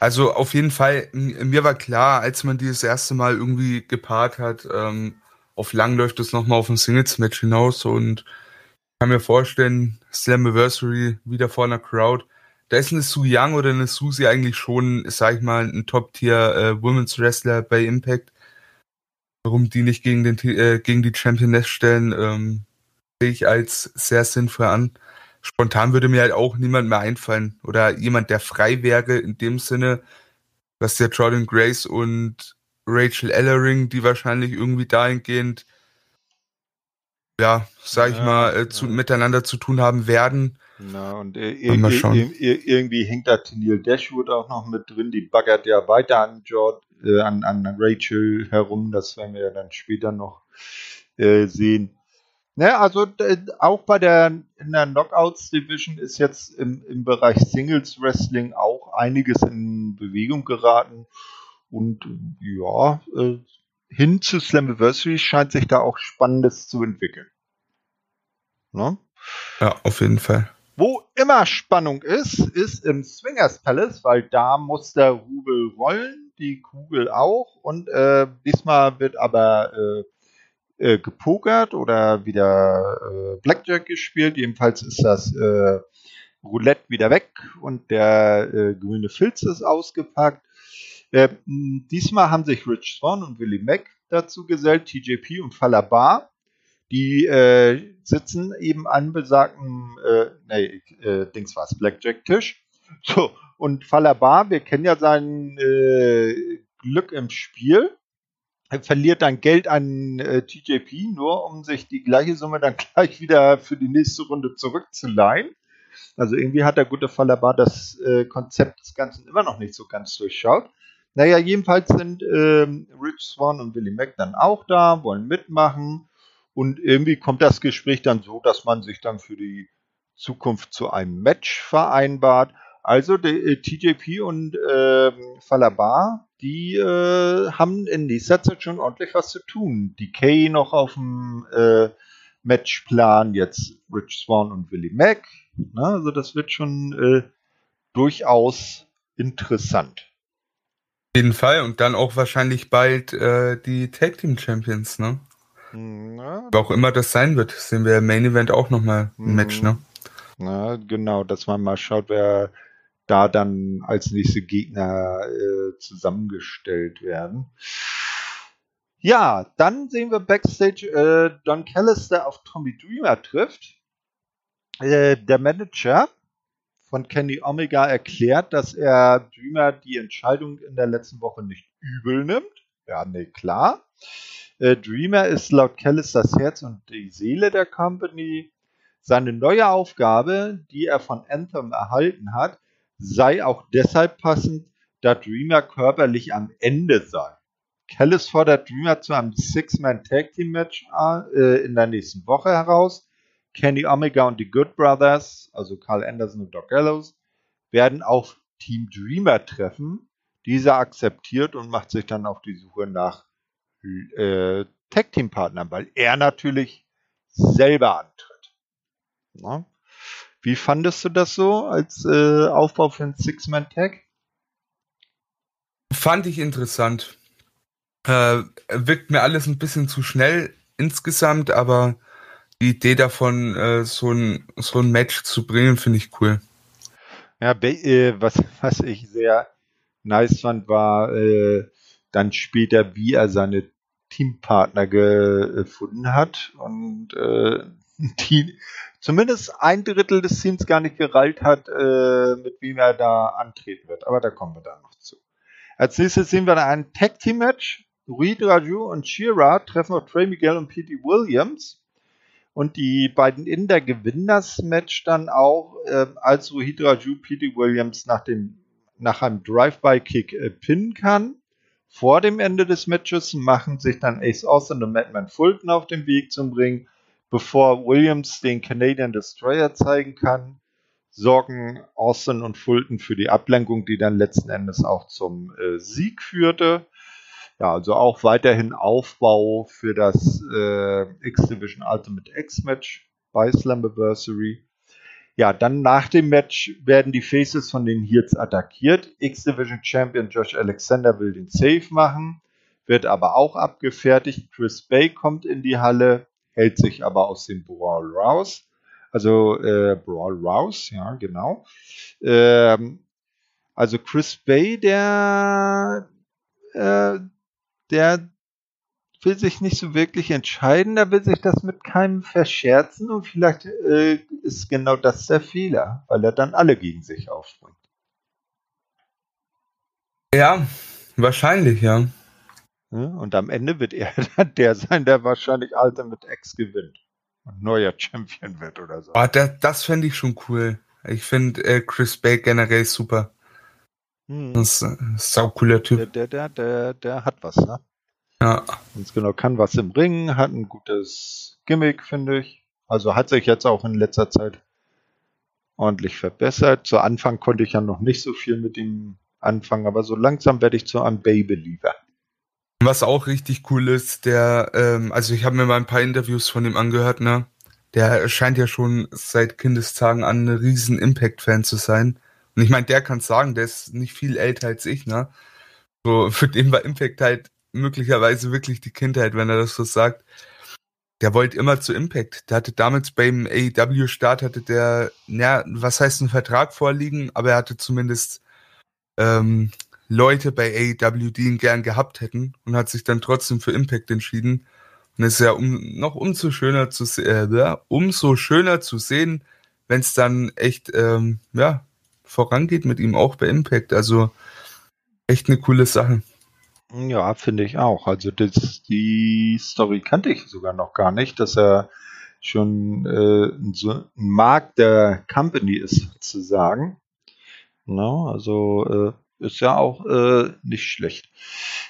Also auf jeden Fall, mir war klar, als man dieses erste Mal irgendwie gepaart hat, ähm, auf lang läuft es nochmal auf ein Singles-Match hinaus und kann mir vorstellen, Slammiversary wieder vor einer Crowd. Da ist eine Su Young oder eine Susie eigentlich schon, sag ich mal, ein Top-Tier äh, Women's Wrestler bei Impact. Warum die nicht gegen, den, äh, gegen die Championess stellen, ähm, sehe ich als sehr sinnvoll an spontan würde mir halt auch niemand mehr einfallen. Oder jemand, der frei wäre in dem Sinne, dass der Jordan Grace und Rachel Ellering, die wahrscheinlich irgendwie dahingehend, ja, sag ich ja, mal, äh, zu, ja. miteinander zu tun haben werden. Na, und äh, irgendwie hängt da Tennille Dashwood auch noch mit drin, die baggert ja weiter an, George, äh, an, an Rachel herum, das werden wir ja dann später noch äh, sehen. Ne, also auch bei der in der Knockouts Division ist jetzt im, im Bereich Singles Wrestling auch einiges in Bewegung geraten und ja, äh, hin zu Slammiversary scheint sich da auch Spannendes zu entwickeln. Ne? Ja, auf jeden Fall. Wo immer Spannung ist, ist im Swingers Palace, weil da muss der Rubel rollen, die Kugel auch und äh, diesmal wird aber äh, äh, gepokert oder wieder äh, Blackjack gespielt. Jedenfalls ist das äh, Roulette wieder weg und der äh, grüne Filz ist ausgepackt. Äh, diesmal haben sich Rich Swan und Willie Mack dazu gesellt, TJP und Falabar. Die äh, sitzen eben an besagten, nee, Dings war's, Blackjack-Tisch. So, und Falabar, wir kennen ja sein Glück im Spiel verliert dann Geld an äh, TJP, nur um sich die gleiche Summe dann *laughs* gleich wieder für die nächste Runde zurückzuleihen. Also irgendwie hat der gute Fallerbar das äh, Konzept des Ganzen immer noch nicht so ganz durchschaut. Naja, jedenfalls sind ähm, Rich Swan und Willie Mack dann auch da, wollen mitmachen. Und irgendwie kommt das Gespräch dann so, dass man sich dann für die Zukunft zu einem Match vereinbart. Also der, äh, TJP und äh, Falabar, die äh, haben in nächster Zeit schon ordentlich was zu tun. Decay noch auf dem äh, Matchplan, jetzt Rich Swan und Willie Mack. Ne? Also das wird schon äh, durchaus interessant. Auf jeden Fall und dann auch wahrscheinlich bald äh, die Tag Team Champions, ne? Na, hm, auch immer das sein wird, sehen wir im Main Event auch nochmal ein Match, ne? Na, genau, dass man mal schaut, wer da dann als nächste Gegner äh, zusammengestellt werden. Ja, dann sehen wir Backstage äh, Don Callister auf Tommy Dreamer trifft. Äh, der Manager von Kenny Omega erklärt, dass er Dreamer die Entscheidung in der letzten Woche nicht übel nimmt. Ja, nee, klar. Äh, Dreamer ist laut Callis das Herz und die Seele der Company. Seine neue Aufgabe, die er von Anthem erhalten hat, sei auch deshalb passend, da Dreamer körperlich am Ende sei. Callis fordert Dreamer zu einem Six-Man Tag Team Match äh, in der nächsten Woche heraus. Kenny Omega und die Good Brothers, also Carl Anderson und Doc Gallows, werden auf Team Dreamer treffen. Dieser akzeptiert und macht sich dann auf die Suche nach äh, Tag Team Partnern, weil er natürlich selber antritt. Na? Wie fandest du das so als äh, Aufbau für ein Six-Man-Tag? Fand ich interessant. Äh, wirkt mir alles ein bisschen zu schnell insgesamt, aber die Idee davon, äh, so, ein, so ein Match zu bringen, finde ich cool. Ja, äh, was, was ich sehr nice fand, war äh, dann später, wie er seine Teampartner gefunden hat und äh, *laughs* die zumindest ein Drittel des Teams gar nicht gereilt hat, äh, mit wem er da antreten wird. Aber da kommen wir dann noch zu. Als nächstes sehen wir dann ein Tag Team Match. Reed Raju und Shira treffen auf Trey Miguel und P.T. Williams. Und die beiden Inder gewinnen das Match dann auch, äh, als Rohit Raju P.T. Williams nach, dem, nach einem Drive-By-Kick äh, pinnen kann. Vor dem Ende des Matches machen sich dann Ace Austin und Madman Fulton auf den Weg zum Ring Bevor Williams den Canadian Destroyer zeigen kann, sorgen Austin und Fulton für die Ablenkung, die dann letzten Endes auch zum äh, Sieg führte. Ja, also auch weiterhin Aufbau für das äh, X-Division Ultimate X-Match bei Slammiversary. Ja, dann nach dem Match werden die Faces von den Heels attackiert. X-Division Champion Josh Alexander will den Save machen, wird aber auch abgefertigt. Chris Bay kommt in die Halle hält sich aber aus dem Brawl raus. Also äh, Brawl raus, ja, genau. Ähm, also Chris Bay, der, äh, der will sich nicht so wirklich entscheiden, da will sich das mit keinem verscherzen und vielleicht äh, ist genau das der Fehler, weil er dann alle gegen sich aufspringt. Ja, wahrscheinlich, ja. Und am Ende wird er *laughs* dann der sein, der wahrscheinlich Ultimate X gewinnt und neuer Champion wird oder so. Oh, das, das fände ich schon cool. Ich finde äh, Chris Bay generell super. Hm. Das ist ein saucooler Typ. Der, der, der, der, hat was, ne? Ja. Ganz genau, kann was im Ring, hat ein gutes Gimmick, finde ich. Also hat sich jetzt auch in letzter Zeit ordentlich verbessert. Zu Anfang konnte ich ja noch nicht so viel mit ihm anfangen, aber so langsam werde ich zu einem Baby-Believer. Was auch richtig cool ist, der, ähm, also ich habe mir mal ein paar Interviews von ihm angehört, ne? Der scheint ja schon seit Kindestagen an ein riesen Impact-Fan zu sein. Und ich meine, der kann sagen, der ist nicht viel älter als ich, ne? So, für den war Impact halt möglicherweise wirklich die Kindheit, wenn er das so sagt. Der wollte immer zu Impact. Der hatte damals beim AEW-Start, hatte der, ja, was heißt ein Vertrag vorliegen, aber er hatte zumindest ähm, Leute bei AEW, die ihn gern gehabt hätten und hat sich dann trotzdem für Impact entschieden. Und es ist ja um, noch umso schöner zu äh, umso schöner zu sehen, wenn es dann echt ähm, ja vorangeht mit ihm auch bei Impact. Also echt eine coole Sache. Ja, finde ich auch. Also das, die Story kannte ich sogar noch gar nicht, dass er schon äh, so ein Markt der Company ist, sozusagen. No, also äh, ist ja auch äh, nicht schlecht.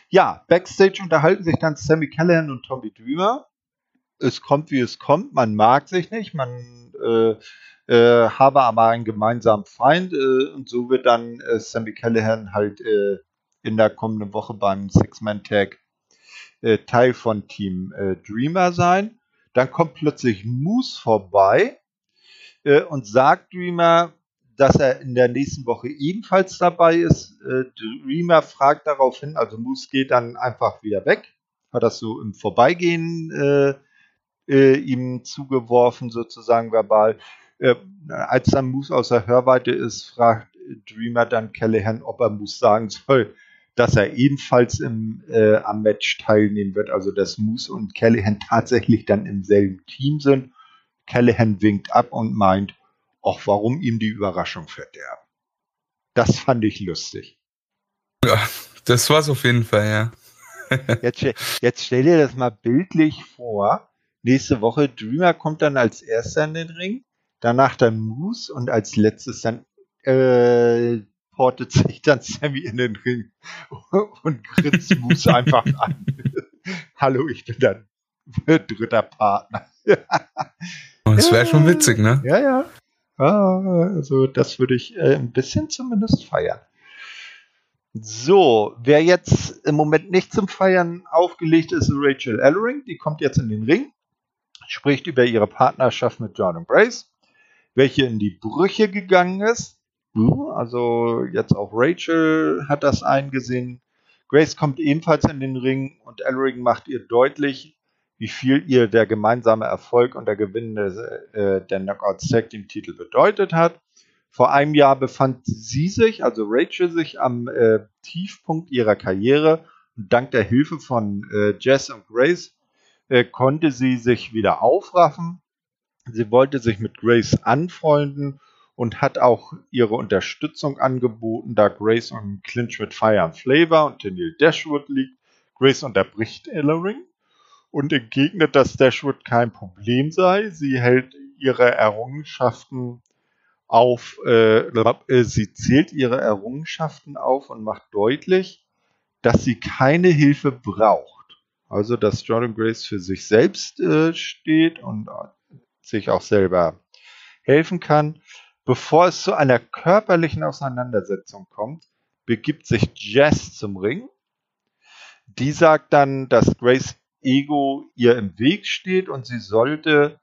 Ja, Backstage unterhalten sich dann Sammy Callahan und Tommy Dreamer. Es kommt, wie es kommt. Man mag sich nicht. Man äh, äh, habe aber einen gemeinsamen Feind. Äh, und so wird dann äh, Sammy Callahan halt äh, in der kommenden Woche beim Six-Man-Tag Teil von Team Dreamer sein. Dann kommt plötzlich Moose vorbei und sagt Dreamer, dass er in der nächsten Woche ebenfalls dabei ist. Äh, Dreamer fragt daraufhin, also Moose geht dann einfach wieder weg, hat das so im Vorbeigehen äh, äh, ihm zugeworfen, sozusagen verbal. Äh, als dann Moose außer Hörweite ist, fragt Dreamer dann Callahan, ob er Moose sagen soll, dass er ebenfalls im, äh, am Match teilnehmen wird, also dass Moose und Callahan tatsächlich dann im selben Team sind. Callahan winkt ab und meint, auch warum ihm die Überraschung verderben. Das fand ich lustig. Ja, das war's auf jeden Fall, ja. *laughs* jetzt, jetzt stell dir das mal bildlich vor. Nächste Woche Dreamer kommt dann als erster in den Ring, danach dann Moose und als letztes dann äh, portet sich dann Sammy in den Ring *laughs* und grinst Moose *laughs* einfach an. Hallo, ich bin dann dritter Partner. das wäre schon witzig, ne? Ja, ja. Ah, also das würde ich äh, ein bisschen zumindest feiern. So, wer jetzt im Moment nicht zum Feiern aufgelegt ist, ist Rachel Ellering. Die kommt jetzt in den Ring, spricht über ihre Partnerschaft mit Jordan Grace, welche in die Brüche gegangen ist. Also jetzt auch Rachel hat das eingesehen. Grace kommt ebenfalls in den Ring und Ellering macht ihr deutlich, wie viel ihr der gemeinsame Erfolg und der Gewinn des, äh, der Knockouts Tag Team Titel bedeutet hat. Vor einem Jahr befand sie sich, also Rachel, sich am äh, Tiefpunkt ihrer Karriere und dank der Hilfe von äh, Jess und Grace äh, konnte sie sich wieder aufraffen. Sie wollte sich mit Grace anfreunden und hat auch ihre Unterstützung angeboten, da Grace und Clinch mit Fire and Flavor und Daniel Dashwood liegt. Grace unterbricht Ellering und entgegnet, dass Dashwood kein Problem sei. Sie hält ihre Errungenschaften auf, äh, äh, sie zählt ihre Errungenschaften auf und macht deutlich, dass sie keine Hilfe braucht. Also, dass Jordan Grace für sich selbst äh, steht und sich auch selber helfen kann. Bevor es zu einer körperlichen Auseinandersetzung kommt, begibt sich Jess zum Ring. Die sagt dann, dass Grace Ego ihr im Weg steht und sie sollte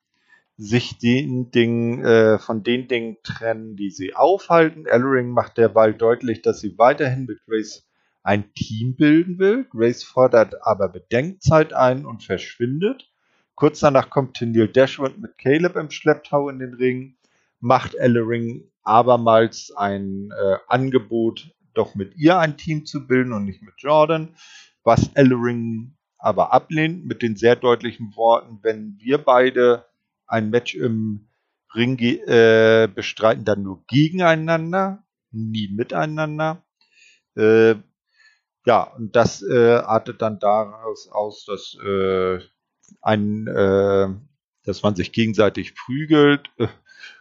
sich den Dingen, äh, von den Dingen trennen, die sie aufhalten. Ellering macht derweil deutlich, dass sie weiterhin mit Grace ein Team bilden will. Grace fordert aber Bedenkzeit ein und verschwindet. Kurz danach kommt Tindall Dashwood mit Caleb im Schlepptau in den Ring, macht Ellering abermals ein äh, Angebot, doch mit ihr ein Team zu bilden und nicht mit Jordan, was Ellering aber ablehnt mit den sehr deutlichen Worten, wenn wir beide ein Match im Ring äh, bestreiten, dann nur gegeneinander, nie miteinander. Äh, ja, und das äh, artet dann daraus aus, dass äh, ein, äh, dass man sich gegenseitig prügelt. *laughs*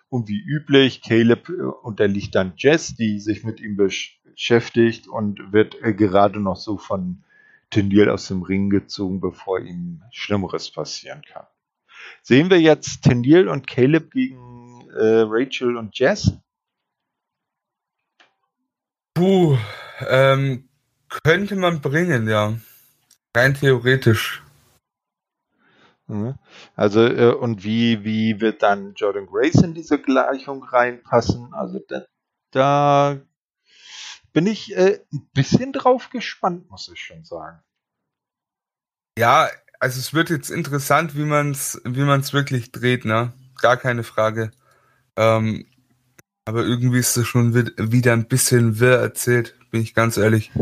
Und wie üblich, Caleb äh, unterliegt dann Jess, die sich mit ihm beschäftigt und wird gerade noch so von Tindil aus dem Ring gezogen, bevor ihm Schlimmeres passieren kann. Sehen wir jetzt Tendil und Caleb gegen äh, Rachel und Jess? Puh, ähm, könnte man bringen, ja. Rein theoretisch. Mhm. Also, äh, und wie, wie wird dann Jordan Grace in diese Gleichung reinpassen? Also, da, da bin ich äh, ein bisschen drauf gespannt, muss ich schon sagen. Ja, also es wird jetzt interessant, wie man es wie man's wirklich dreht, ne? Gar keine Frage. Ähm, aber irgendwie ist es schon wieder ein bisschen wirr erzählt, bin ich ganz ehrlich.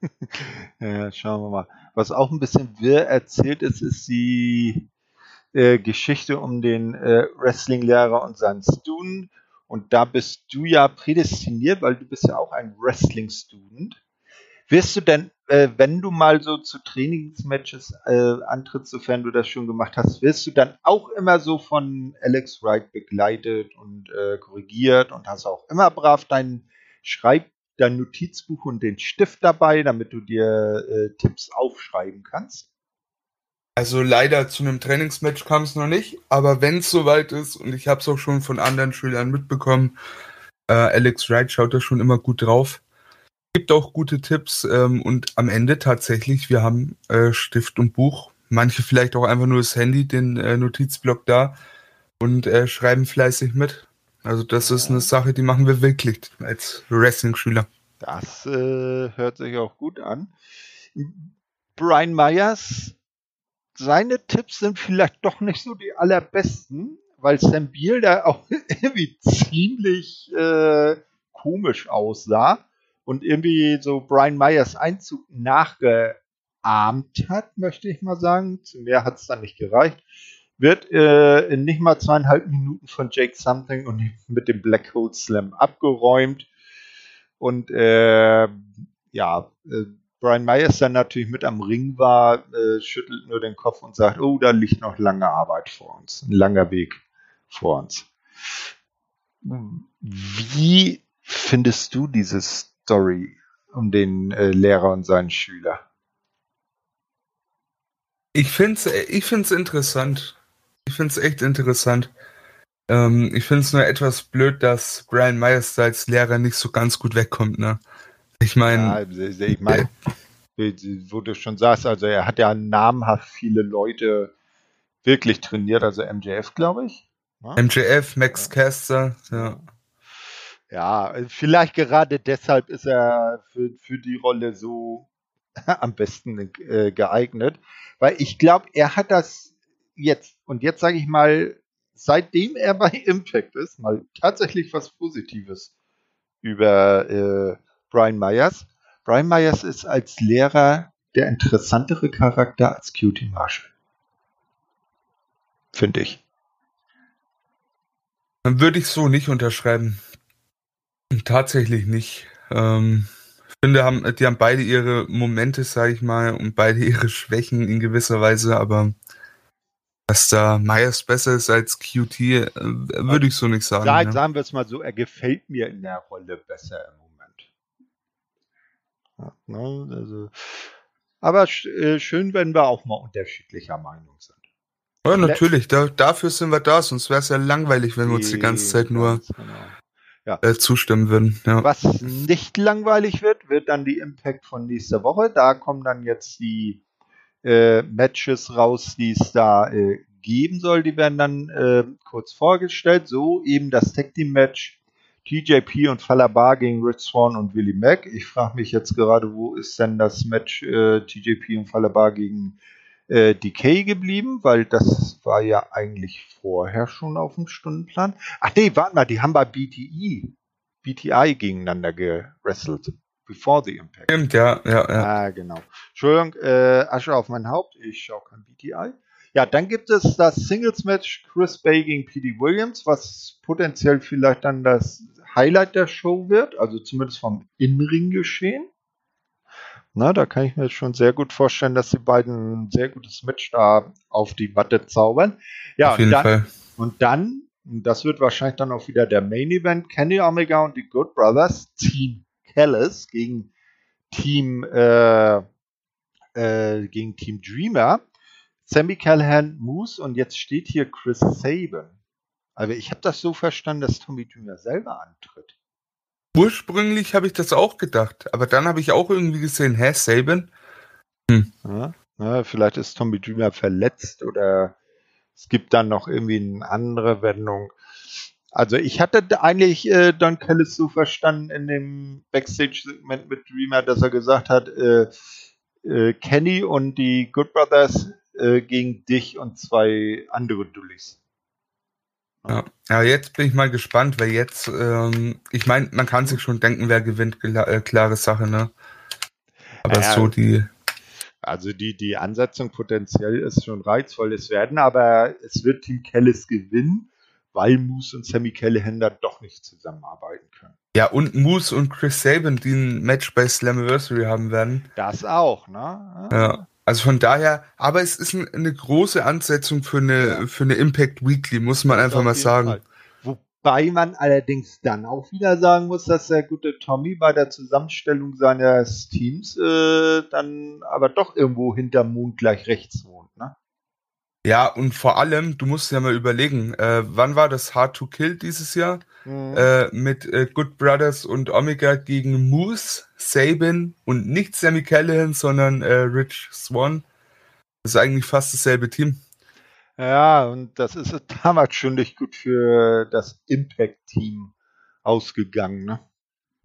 *laughs* ja, schauen wir mal. Was auch ein bisschen wirr erzählt ist, ist die äh, Geschichte um den äh, Wrestling-Lehrer und seinen Student. Und da bist du ja prädestiniert, weil du bist ja auch ein Wrestling-Student. Wirst du denn, äh, wenn du mal so zu Trainingsmatches äh, antrittst, sofern du das schon gemacht hast, wirst du dann auch immer so von Alex Wright begleitet und äh, korrigiert und hast auch immer brav dein Schreib, dein Notizbuch und den Stift dabei, damit du dir äh, Tipps aufschreiben kannst? Also leider zu einem Trainingsmatch kam es noch nicht, aber wenn es soweit ist und ich habe es auch schon von anderen Schülern mitbekommen, äh, Alex Wright schaut da schon immer gut drauf gibt auch gute Tipps ähm, und am Ende tatsächlich, wir haben äh, Stift und Buch, manche vielleicht auch einfach nur das Handy, den äh, Notizblock da und äh, schreiben fleißig mit. Also das ist eine Sache, die machen wir wirklich als Wrestling-Schüler. Das äh, hört sich auch gut an. Brian Myers, seine Tipps sind vielleicht doch nicht so die allerbesten, weil Sam Beal da auch *laughs* irgendwie ziemlich äh, komisch aussah und irgendwie so Brian Myers Einzug nachgeahmt hat, möchte ich mal sagen. Zu mehr hat es dann nicht gereicht. Wird äh, in nicht mal zweieinhalb Minuten von Jake Something und *laughs* mit dem Black Hole Slam abgeräumt. Und äh, ja, äh, Brian Myers dann natürlich mit am Ring war, äh, schüttelt nur den Kopf und sagt, oh, da liegt noch lange Arbeit vor uns, ein langer Weg vor uns. Wie findest du diese Story um den äh, Lehrer und seinen Schüler? Ich finde es ich find's interessant. Ich finde es echt interessant. Ähm, ich finde es nur etwas blöd, dass Brian Myers als Lehrer nicht so ganz gut wegkommt. Ne? Ich meine, ja, ich meine, wo du schon sagst, also er hat ja namhaft viele Leute wirklich trainiert, also MJF, glaube ich. Ne? MJF, Max ja. Caster, ja. Ja, vielleicht gerade deshalb ist er für, für die Rolle so *laughs* am besten äh, geeignet, weil ich glaube, er hat das jetzt, und jetzt sage ich mal, seitdem er bei *laughs* Impact ist, mal tatsächlich was Positives über äh, Brian Myers. Brian Myers ist als Lehrer der interessantere Charakter als Cutie Marshall. Finde ich. Dann würde ich so nicht unterschreiben. Tatsächlich nicht. Ähm, ich finde, haben, die haben beide ihre Momente, sage ich mal, und beide ihre Schwächen in gewisser Weise, aber dass da Myers besser ist als QT, äh, würde ich so nicht sagen. Sagen, ne? sagen wir es mal so, er gefällt mir in der Rolle besser im ja, ne, also, aber äh, schön, wenn wir auch mal unterschiedlicher Meinung sind. Ja, natürlich. Da, dafür sind wir da, sonst wäre es ja langweilig, wenn wir uns die ganze Zeit nur genau. ja. äh, zustimmen würden. Ja. Was nicht langweilig wird, wird dann die Impact von nächster Woche. Da kommen dann jetzt die äh, Matches raus, die es da äh, geben soll. Die werden dann äh, kurz vorgestellt. So eben das Tag Team Match TJP und Falabar gegen Rich Swan und Willie Mack. Ich frage mich jetzt gerade, wo ist denn das Match äh, TJP und Falabar gegen äh, Decay geblieben? Weil das war ja eigentlich vorher schon auf dem Stundenplan. Ach nee, warte mal, die haben bei BTI, BTI gegeneinander gewrestelt. Before the Impact. Stimmt, ja, ja, ja. Ah, genau. Entschuldigung, äh, Asche auf mein Haupt, ich schaue kein BTI. Ja, dann gibt es das Singles-Match Chris Bay gegen P.D. Williams, was potenziell vielleicht dann das Highlight der Show wird, also zumindest vom In-Ring-Geschehen. Na, da kann ich mir schon sehr gut vorstellen, dass die beiden ein sehr gutes Match da auf die Matte zaubern. Ja, auf jeden dann, Fall. Und dann, das wird wahrscheinlich dann auch wieder der Main Event, Kenny Omega und die Good Brothers, Team Callis gegen Team, äh, äh, gegen Team Dreamer. Sammy Callahan, Moose und jetzt steht hier Chris Saban. Aber ich habe das so verstanden, dass Tommy Dreamer selber antritt. Ursprünglich habe ich das auch gedacht, aber dann habe ich auch irgendwie gesehen, hä, Saban? Hm. Ja, ja, vielleicht ist Tommy Dreamer verletzt oder es gibt dann noch irgendwie eine andere Wendung. Also ich hatte eigentlich äh, Don Kellis so verstanden in dem Backstage-Segment mit Dreamer, dass er gesagt hat, äh, äh, Kenny und die Good Brothers äh, gegen dich und zwei andere Dullis. Ja. ja, jetzt bin ich mal gespannt, weil jetzt, ähm, ich meine, man kann sich schon denken, wer gewinnt, äh, klare Sache, ne? Aber ja, so die. Also die, die Ansetzung potenziell ist schon reizvoll. Es werden aber, es wird Team Kellis gewinnen, weil Moose und Sammy Callahan doch nicht zusammenarbeiten können. Ja, und Moose und Chris Sabin, die ein Match bei Slammiversary haben werden. Das auch, ne? Ja. Also von daher, aber es ist eine große Ansetzung für eine, ja. für eine Impact Weekly, muss man einfach mal sagen. Fall. Wobei man allerdings dann auch wieder sagen muss, dass der gute Tommy bei der Zusammenstellung seines Teams äh, dann aber doch irgendwo hinterm Mond gleich rechts wohnt, ne? Ja, und vor allem, du musst ja mal überlegen, äh, wann war das Hard to Kill dieses Jahr? Mhm. Äh, mit äh, Good Brothers und Omega gegen Moose, Sabin und nicht Sammy Callahan, sondern äh, Rich Swan. Das ist eigentlich fast dasselbe Team. Ja, und das ist *laughs* damals schon nicht gut für das Impact-Team ausgegangen, ne?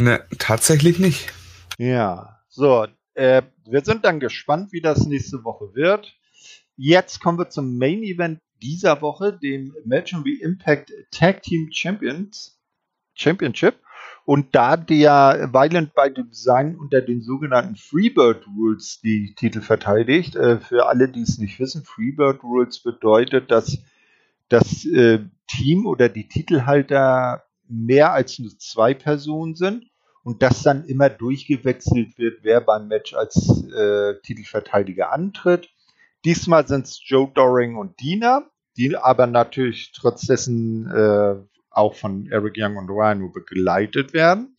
Ne, tatsächlich nicht. Ja, so, äh, wir sind dann gespannt, wie das nächste Woche wird. Jetzt kommen wir zum Main Event dieser Woche, dem Match wie Impact Tag Team Champions Championship. Und da der Violent by Design unter den sogenannten Freebird Rules die Titel verteidigt, äh, für alle, die es nicht wissen, Freebird Rules bedeutet, dass das äh, Team oder die Titelhalter mehr als nur zwei Personen sind und das dann immer durchgewechselt wird, wer beim Match als äh, Titelverteidiger antritt. Diesmal sind es Joe Doring und Dina, die aber natürlich trotz dessen äh, auch von Eric Young und Rhino begleitet werden.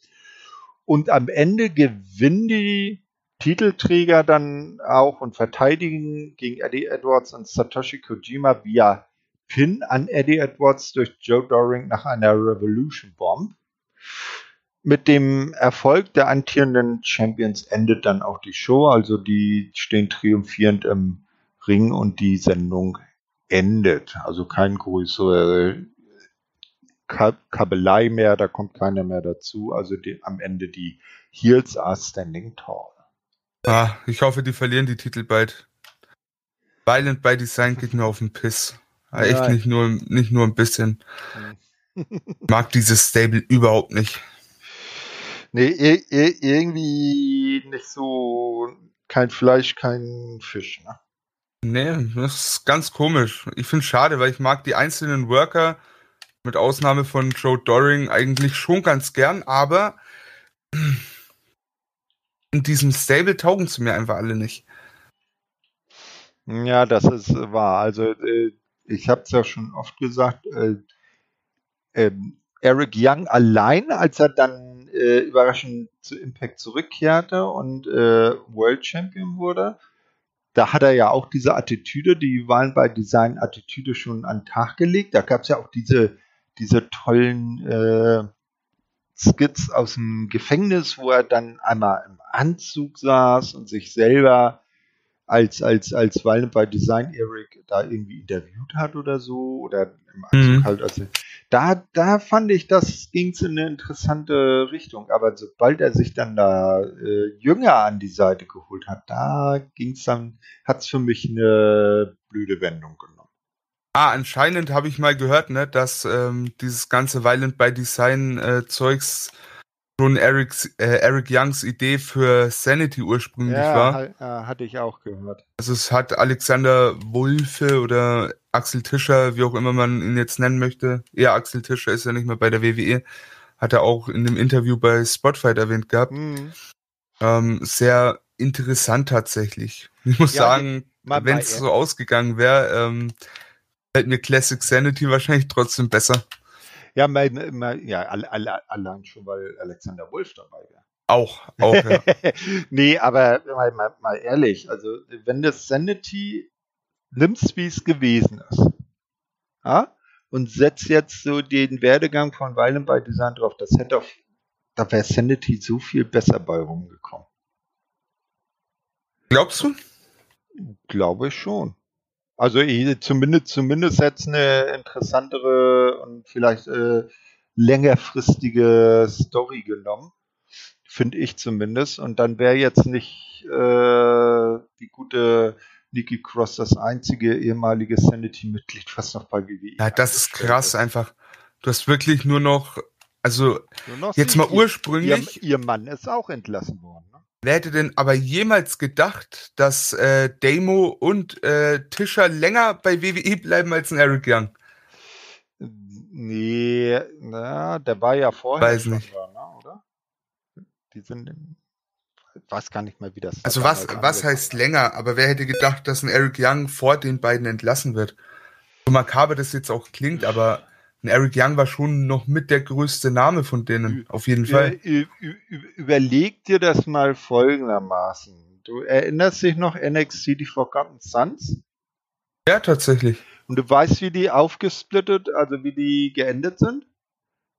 Und am Ende gewinnen die Titelträger dann auch und verteidigen gegen Eddie Edwards und Satoshi Kojima via Pin an Eddie Edwards durch Joe Doring nach einer Revolution Bomb. Mit dem Erfolg der antierenden Champions endet dann auch die Show, also die stehen triumphierend im Ring und die Sendung endet. Also kein größere Kabelei mehr, da kommt keiner mehr dazu. Also die, am Ende die Heels are standing tall. Ah, ich hoffe, die verlieren die Titel bald. Violent by Design geht mir auf den Piss. Ja, Echt nicht nur, nicht nur ein bisschen. *laughs* Mag dieses Stable überhaupt nicht. Nee, irgendwie nicht so kein Fleisch, kein Fisch, ne? Nee, das ist ganz komisch. Ich finde es schade, weil ich mag die einzelnen Worker, mit Ausnahme von Joe Doring, eigentlich schon ganz gern, aber *clears throat* in diesem Stable taugen sie mir einfach alle nicht. Ja, das ist wahr. Also äh, ich habe es ja schon oft gesagt, äh, äh, Eric Young allein, als er dann äh, überraschend zu Impact zurückkehrte und äh, World Champion wurde, da hat er ja auch diese Attitüde, die waren bei Design Attitüde schon an den Tag gelegt. Da gab es ja auch diese, diese tollen äh, Skits aus dem Gefängnis, wo er dann einmal im Anzug saß und sich selber als, als, als Violent by Design Eric da irgendwie interviewt hat oder so, oder im Anzug mhm. halt, also da, da fand ich, das ging in eine interessante Richtung. Aber sobald er sich dann da äh, Jünger an die Seite geholt hat, da ging's dann, hat's für mich eine blöde Wendung genommen. Ah, anscheinend habe ich mal gehört, ne, dass ähm, dieses ganze Violent by Design äh, Zeugs schon Erics, äh, Eric Youngs Idee für Sanity ursprünglich ja, war. Ja, hatte ich auch gehört. Also es hat Alexander Wulfe oder Axel Tischer, wie auch immer man ihn jetzt nennen möchte. Ja, Axel Tischer ist ja nicht mehr bei der WWE. Hat er auch in dem Interview bei Spotfight erwähnt gehabt. Mhm. Ähm, sehr interessant tatsächlich. *laughs* Ich muss ja, sagen, wenn es so ausgegangen wäre, ähm, fällt mir Classic Sanity wahrscheinlich trotzdem besser. Ja, mein, mein, ja allein schon, weil Alexander Wolf dabei wäre. Auch, auch, ja. *laughs* nee, aber mal, mal, mal ehrlich, also wenn das Sanity nimmst, wie es gewesen ist, ja, und setzt jetzt so den Werdegang von Weilen bei Design drauf, das hätte auf, da wäre Sanity so viel besser bei rumgekommen. Glaubst du? Glaube ich schon. Also zumindest, zumindest jetzt eine interessantere und vielleicht äh, längerfristige Story genommen. Finde ich zumindest. Und dann wäre jetzt nicht äh, die gute Nikki Cross das einzige ehemalige Sanity-Mitglied, was noch bei WWE Ja, das ist krass einfach. Du hast wirklich nur noch, also noch jetzt mal ursprünglich. Ihr, ihr Mann ist auch entlassen worden. Wer hätte denn aber jemals gedacht, dass äh, Damo und äh, Tischer länger bei WWE bleiben als ein Eric Young? Nee, na, der war ja vorher weiß nicht. Da, ne, oder? Die sind weiß gar nicht mehr, wie das Also was, was heißt länger? Aber wer hätte gedacht, dass ein Eric Young vor den beiden entlassen wird? So makaber das jetzt auch klingt, aber und Eric Young war schon noch mit der größte Name von denen, auf jeden Fall. Überleg dir das mal folgendermaßen. Du erinnerst dich noch NXT, die Forgotten Sons? Ja, tatsächlich. Und du weißt, wie die aufgesplittet, also wie die geendet sind?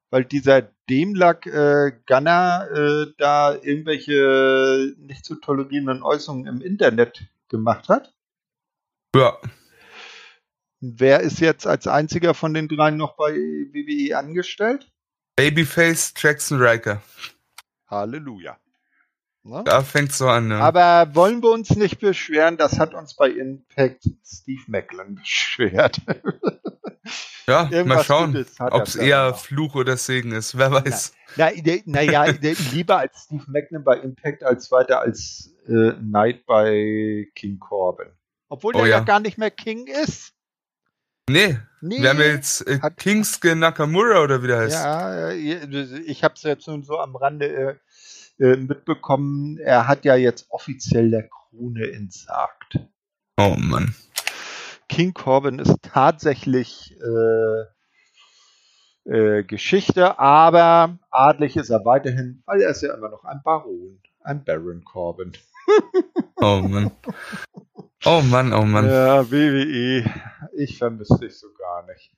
Weil dieser Demlack äh, Gunner äh, da irgendwelche nicht zu tolerierenden Äußerungen im Internet gemacht hat? Ja. Wer ist jetzt als einziger von den dreien noch bei WWE angestellt? Babyface Jackson Riker. Halleluja. Ne? Da fängt's so an. Ne? Aber wollen wir uns nicht beschweren, das hat uns bei Impact Steve Macklin *laughs* beschwert. Ja, mal schauen, ob es er eher da. Fluch oder Segen ist. Wer weiß. Naja, na, ja, lieber als Steve Macklin bei Impact als weiter als äh, Knight bei King Corbin. Obwohl Oh der ja. ja. gar nicht mehr King ist. Nee, Nee, wir haben jetzt äh, hat- Kingsuke Nakamura oder wie der heißt. Ja, ich habe es jetzt nun so am Rande äh, äh, mitbekommen. Er hat ja jetzt offiziell der Krone entsagt. Oh Mann. King Corbin ist tatsächlich äh, äh, Geschichte, aber adlig ist er weiterhin, weil er ist ja immer noch ein Baron, ein Baron Corbin. Oh Mann. Oh Mann, oh Mann. Ja, WWE, ich vermisse dich so gar nicht.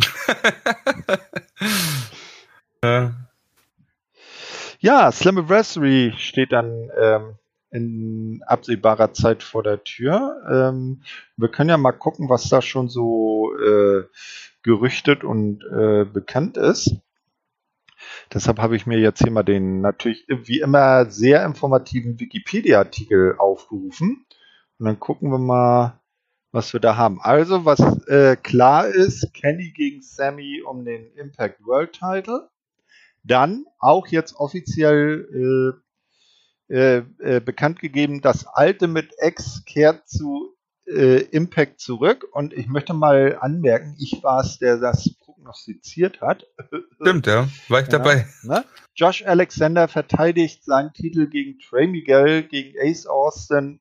*laughs* Ja. Ja, Slammiversary steht dann ähm, in absehbarer Zeit vor der Tür. Ähm, wir können ja mal gucken, was da schon so äh, gerüchtet und äh, bekannt ist. Deshalb habe ich mir jetzt hier mal den natürlich wie immer sehr informativen Wikipedia-Artikel aufgerufen. Und dann gucken wir mal, was wir da haben. Also, was äh, klar ist, Kenny gegen Sammy um den Impact World Title. Dann auch jetzt offiziell äh, äh, äh, bekannt gegeben, das Ultimate X kehrt zu äh, Impact zurück. Und ich möchte mal anmerken, ich war es, der das prognostiziert hat. *laughs* Stimmt, ja. War ich Ja, dabei. Ne? Josh Alexander verteidigt seinen Titel gegen Trey Miguel, gegen Ace Austin,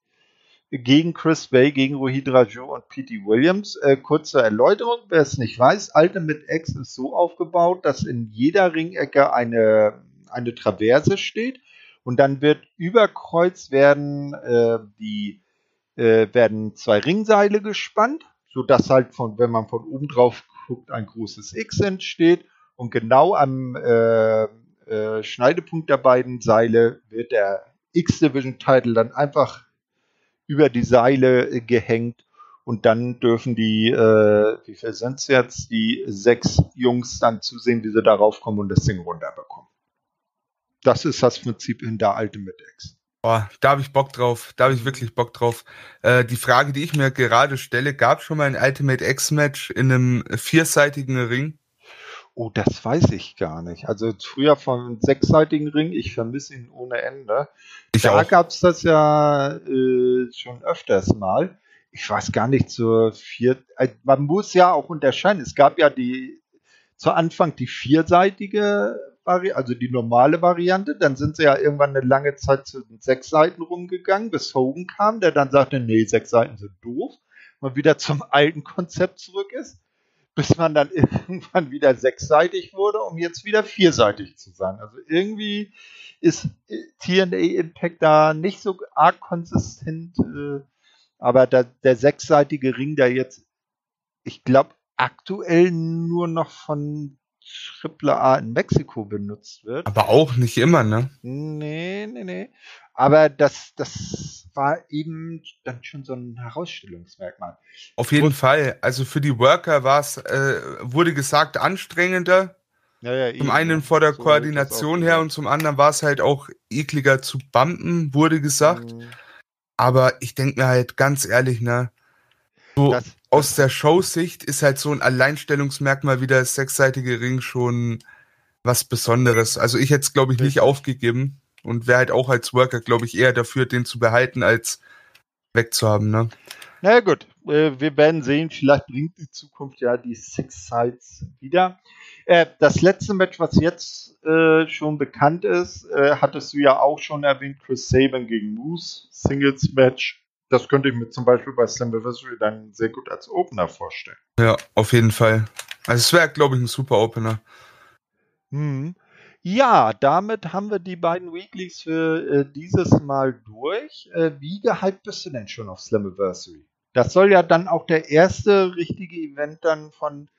gegen Chris Bay, gegen Rohit Raju und P.T. Williams. Äh, kurze Erläuterung, wer es nicht weiß, Ultimate X ist so aufgebaut, dass in jeder Ringecke eine, eine Traverse steht und dann wird über Kreuz werden äh, die äh, werden zwei Ringseile gespannt, sodass halt von, wenn man von oben drauf guckt, ein großes X entsteht und genau am äh, äh, Schneidepunkt der beiden Seile wird der X-Division-Title dann einfach über die Seile gehängt und dann dürfen die, äh, wie viel sind es jetzt, die sechs Jungs dann zusehen, wie sie darauf kommen und das Ding runterbekommen. Das ist das Prinzip hinter Ultimate X. Boah, da habe ich Bock drauf. Da habe ich wirklich Bock drauf. Äh, die Frage, die ich mir gerade stelle, gab schon mal ein Ultimate X-Match in einem vierseitigen Ring? Oh, das weiß ich gar nicht. Also früher vom sechsseitigen Ring, ich vermisse ihn ohne Ende. Ich da gab es das ja äh, schon öfters mal. Ich weiß gar nicht zur vier. äh, Man muss ja auch unterscheiden. Es gab ja die zu Anfang die vierseitige also die normale Variante. Dann sind sie ja irgendwann eine lange Zeit zu den sechs Seiten rumgegangen, bis Hogan kam, der dann sagte, nee, sechs Seiten sind doof. Und wieder zum alten Konzept zurück ist, bis man dann *laughs* irgendwann wieder sechsseitig wurde, um jetzt wieder vierseitig zu sein. Also irgendwie ist äh, TNA Impact da nicht so arg konsistent, äh, aber da, der sechsseitige Ring, der jetzt, ich glaube, aktuell nur noch von AAA in Mexiko benutzt wird. Aber auch nicht immer, ne? Nee, nee, nee. Aber das, das war eben dann schon so ein Herausstellungsmerkmal. Auf jeden Und- Fall. Also für die Worker war es, äh, wurde gesagt, anstrengender. Ja, ja, Zum eben. einen vor der So Koordination her und zum anderen war es halt auch ekliger zu bumpen, wurde gesagt. Mhm. Aber ich denke mir halt ganz ehrlich, ne? So Das, aus der Show-Sicht ist halt so ein Alleinstellungsmerkmal wie der sechsseitige Ring schon was Besonderes. Also ich hätte es, glaube ich, nicht aufgegeben und wäre halt auch als Worker, glaube ich, eher dafür, den zu behalten, als wegzuhaben, ne? Na ja, gut, äh, wir werden sehen, vielleicht bringt die Zukunft ja die Six Sides wieder. Äh, das letzte Match, was jetzt äh, schon bekannt ist, hattest du ja auch schon erwähnt, Chris Sabin gegen Moose, Singles Match. Das könnte ich mir zum Beispiel bei Slammiversary dann sehr gut als Opener vorstellen. Ja, auf jeden Fall. Also es wäre, glaube ich, ein super Opener. Mhm. Ja, damit haben wir die beiden Weeklies für äh, dieses Mal durch. Äh, wie gehypt bist du denn schon auf Slammiversary? Das soll ja dann auch der erste richtige Event dann von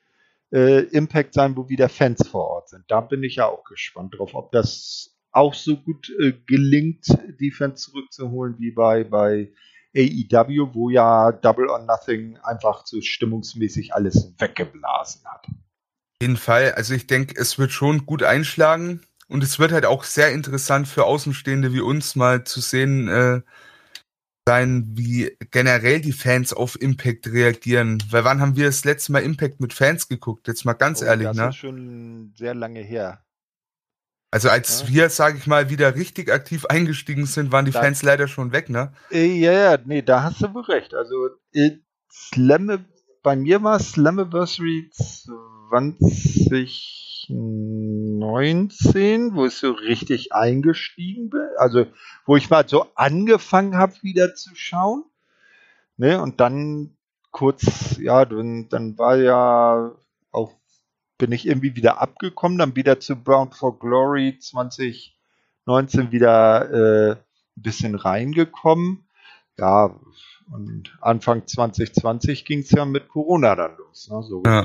äh, Impact sein, wo wieder Fans vor Ort sind. Da bin ich ja auch gespannt drauf, ob das auch so gut äh, gelingt, die Fans zurückzuholen wie bei, bei AEW, wo ja Double or Nothing einfach so stimmungsmäßig alles weggeblasen hat. Auf jeden Fall. Also ich denke, es wird schon gut einschlagen und es wird halt auch sehr interessant für Außenstehende wie uns mal zu sehen, äh, sein, wie generell die Fans auf Impact reagieren. Weil wann haben wir das letzte Mal Impact mit Fans geguckt? Jetzt mal ganz Oh, ehrlich, das ne? ist schon sehr lange her. Also als Ja. wir, sage ich mal, wieder richtig aktiv eingestiegen sind, waren die Da- Fans leider schon weg, ne? Äh, Ja, ja, nee, da hast du wohl recht. Also äh, Slam, bei mir war Slammiversary 2019, wo ich so richtig eingestiegen bin. Also wo ich mal so angefangen habe, wieder zu schauen. Ne, und dann kurz, ja, dann, dann war ja auch, bin ich irgendwie wieder abgekommen, dann wieder zu Brown for Glory 2019 wieder äh, ein bisschen reingekommen. Ja, und Anfang 2020 ging es ja mit Corona dann los. Ne? So. Ja.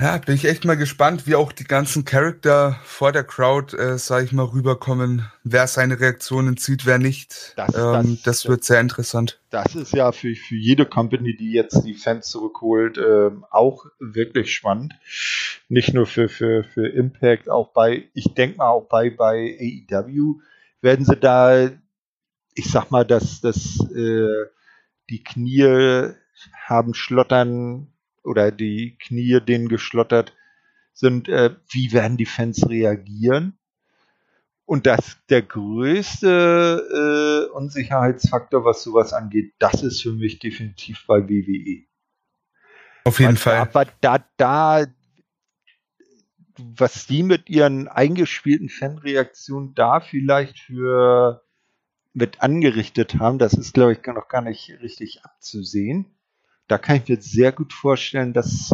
Ja, bin ich echt mal gespannt, wie auch die ganzen Charakter vor der Crowd, äh, sag ich mal, rüberkommen. Wer seine Reaktionen zieht, wer nicht. Das- ähm, das- das wird sehr interessant. Das ist ja für, für jede Company, die jetzt die Fans zurückholt, ähm, auch wirklich spannend. Nicht nur für, für, für Impact, auch bei, ich denke mal auch bei, bei AEW werden sie da, ich sag mal, dass, dass äh, die Knie haben schlottern oder die Knie denen geschlottert sind, äh, wie werden die Fans reagieren? Und das der größte äh, Unsicherheitsfaktor, was sowas angeht, das ist für mich definitiv bei WWE. Auf jeden Weil Fall. Aber da, da, was die mit ihren eingespielten Fanreaktionen da vielleicht für mit angerichtet haben, das ist, glaube ich, noch gar nicht richtig abzusehen. Da kann ich mir sehr gut vorstellen, dass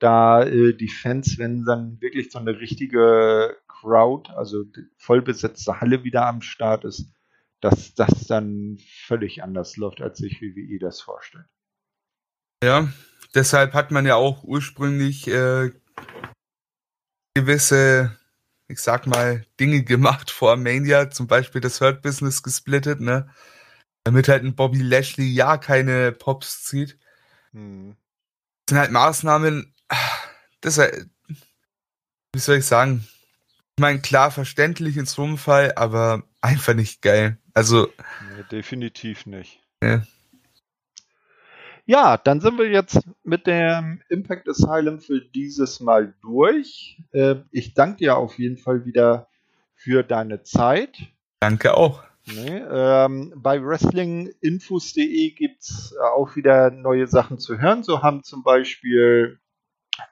da äh, die Fans, wenn dann wirklich so eine richtige Crowd, also vollbesetzte Halle wieder am Start ist, dass das dann völlig anders läuft, als sich WWE das vorstellt. Ja, deshalb hat man ja auch ursprünglich äh, gewisse, ich sag mal, Dinge gemacht *laughs* vor Mania, zum Beispiel das Hurt Business gesplittet, ne? Damit halt ein Bobby Lashley ja keine Pops zieht. Hm. Das sind halt Maßnahmen, das halt, wie soll ich sagen? Ich meine, klar, verständlich in so einem Fall, aber einfach nicht geil. Also, Nee, definitiv nicht. Ja. Ja, dann sind wir jetzt mit dem Impact Asylum für dieses Mal durch. Äh, ich danke dir auf jeden Fall wieder für deine Zeit. danke auch. Nee, ähm, bei wrestlinginfos.de gibt's äh, auch wieder neue Sachen zu hören. So haben zum Beispiel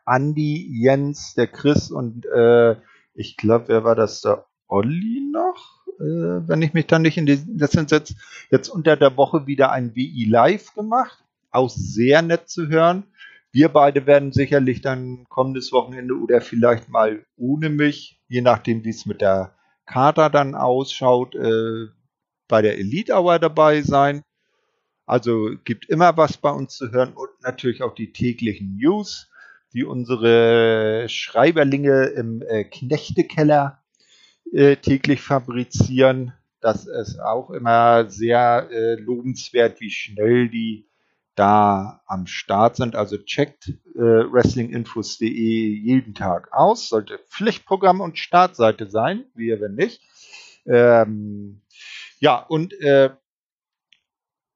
Andi, Jens, der Chris und äh, ich glaube, wer war das? Der Olli noch? Äh, wenn ich mich dann nicht in die Sätze setze. Jetzt unter der Woche wieder ein WI Live gemacht. Auch sehr nett zu hören. Wir beide werden sicherlich dann kommendes Wochenende oder vielleicht mal ohne mich, je nachdem, wie es mit der Kater dann ausschaut, äh, bei der Elite Hour dabei sein. Also gibt immer was bei uns zu hören und natürlich auch die täglichen News, die unsere Schreiberlinge im äh, Knechtekeller äh, täglich fabrizieren. Das ist auch immer sehr äh, lobenswert, wie schnell die da am Start sind. Also checkt äh, wrestlinginfos.de jeden Tag aus. Sollte Pflichtprogramm und Startseite sein, wie wenn nicht. Ähm, ja, und äh,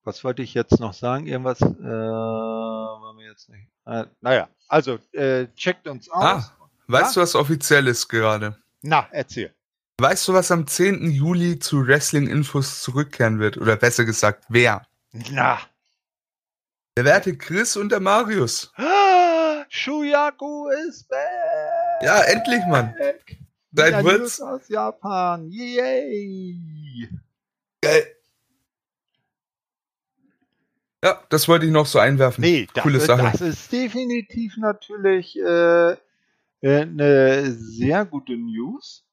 was wollte ich jetzt noch sagen? Irgendwas äh, war mir jetzt nicht. Äh, naja, also äh, checkt uns aus. Ah, weißt du, was offiziell ist gerade? Na, erzähl. Weißt du, was am 10. Juli zu Wrestling-Infos zurückkehren wird? Oder besser gesagt, wer? Na. Der werte Chris und der Marius. Ah, Shuyaku ist back. Ja, endlich, Mann. Seit wird's News aus Japan. Yay. Geil. Ja, das wollte ich noch so einwerfen. Nee, das, Coole ist- Sache. das ist definitiv natürlich äh, äh, eine sehr gute News.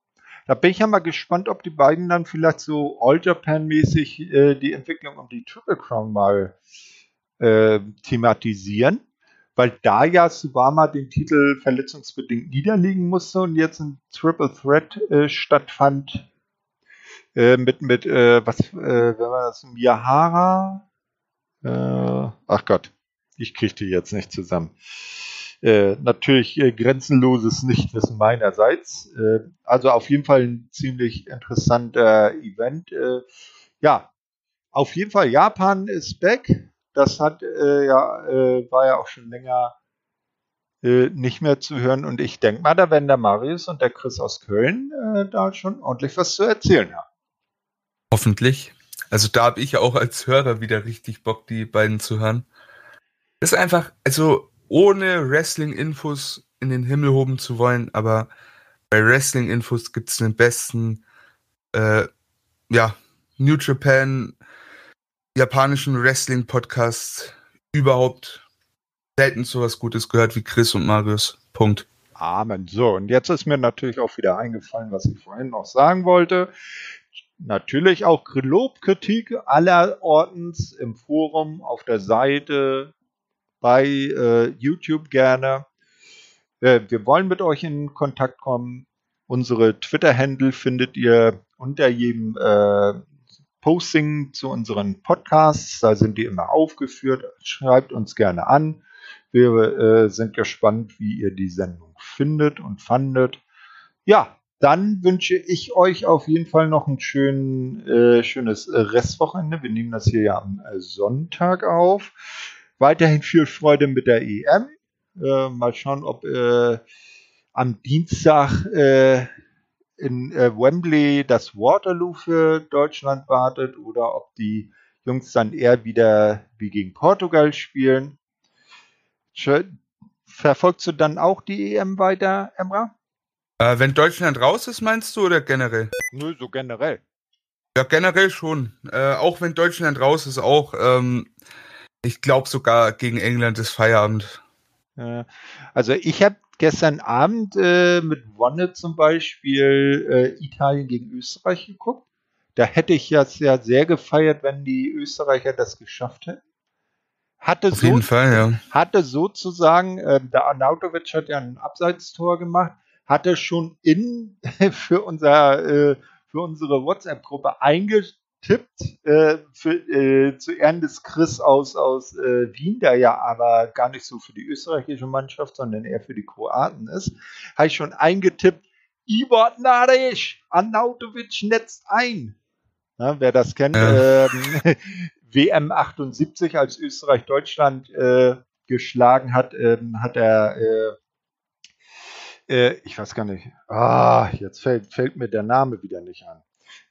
Da bin ich ja mal gespannt, ob die beiden dann vielleicht so All Japan-mäßig äh, die Entwicklung um die Triple Crown mal äh, thematisieren. Weil da ja Subama den Titel verletzungsbedingt niederlegen musste und jetzt ein Triple Threat äh, stattfand äh, mit, mit äh, was, äh, wer war das? Miyahara? Äh, ach Gott, ich kriege die jetzt nicht zusammen. Äh, natürlich äh, grenzenloses Nichtwissen meinerseits. Äh, also auf jeden Fall ein ziemlich interessanter Event. Äh, ja, auf jeden Fall Japan ist back. Das hat äh, ja äh, war ja auch schon länger äh, nicht mehr zu hören und ich denke mal, da werden der Marius und der Chris aus Köln äh, da schon ordentlich was zu erzählen haben. Hoffentlich. Also da habe ich auch als Hörer wieder richtig Bock, die beiden zu hören. Das ist einfach, also ohne Wrestling-Infos in den Himmel hoben zu wollen, aber bei Wrestling-Infos gibt es den besten, äh, ja, New Japan, japanischen Wrestling-Podcast überhaupt. Selten so was Gutes gehört wie Chris und Marius. Punkt. Amen. So, und jetzt ist mir natürlich auch wieder eingefallen, was ich vorhin noch sagen wollte. Natürlich auch Lobkritik aller Ordens im Forum, auf der Seite, bei äh, YouTube gerne. Äh, wir wollen mit euch in Kontakt kommen. Unsere Twitter-Handle findet ihr unter jedem äh, Posting zu unseren Podcasts. Da sind die immer aufgeführt. Schreibt uns gerne an. Wir äh, sind gespannt, wie ihr die Sendung findet und fandet. Ja, dann wünsche ich euch auf jeden Fall noch ein schön, äh, schönes Restwochenende. Wir nehmen das hier ja am äh, Sonntag auf. Weiterhin viel Freude mit der EM. Äh, mal schauen, ob äh, am Dienstag äh, in äh, Wembley das Waterloo für Deutschland wartet oder ob die Jungs dann eher wieder wie gegen Portugal spielen. Verfolgst du dann auch die EM weiter, Emra? Äh, wenn Deutschland raus ist, meinst du, oder generell? Nö, so generell. Ja, generell schon. Äh, auch wenn Deutschland raus ist, auch. Ähm, ich glaube sogar gegen England ist Feierabend. also ich habe gestern Abend äh, mit Wonne zum Beispiel äh, Italien gegen Österreich geguckt. Da hätte ich ja sehr gefeiert, wenn die Österreicher das geschafft hätten. Hatte Auf so, jeden Fall, ja. Hatte sozusagen, äh, der Arnautovic hat ja ein Abseitstor gemacht, hatte schon in *laughs* für unser äh, für unsere WhatsApp-Gruppe eingetippt äh, für, äh, zu Ehren des Chris aus aus äh, Wien, der ja aber gar nicht so für die österreichische Mannschaft, sondern eher für die Kroaten ist, habe ich schon eingetippt. Ibor Naric, Arnautovic netzt ein. Ja, wer das kennt, ähm, *laughs* WM 78, als Österreich Deutschland äh, geschlagen hat, ähm, hat er, äh, ich weiß gar nicht, ah, jetzt fällt, fällt mir der Name wieder nicht an.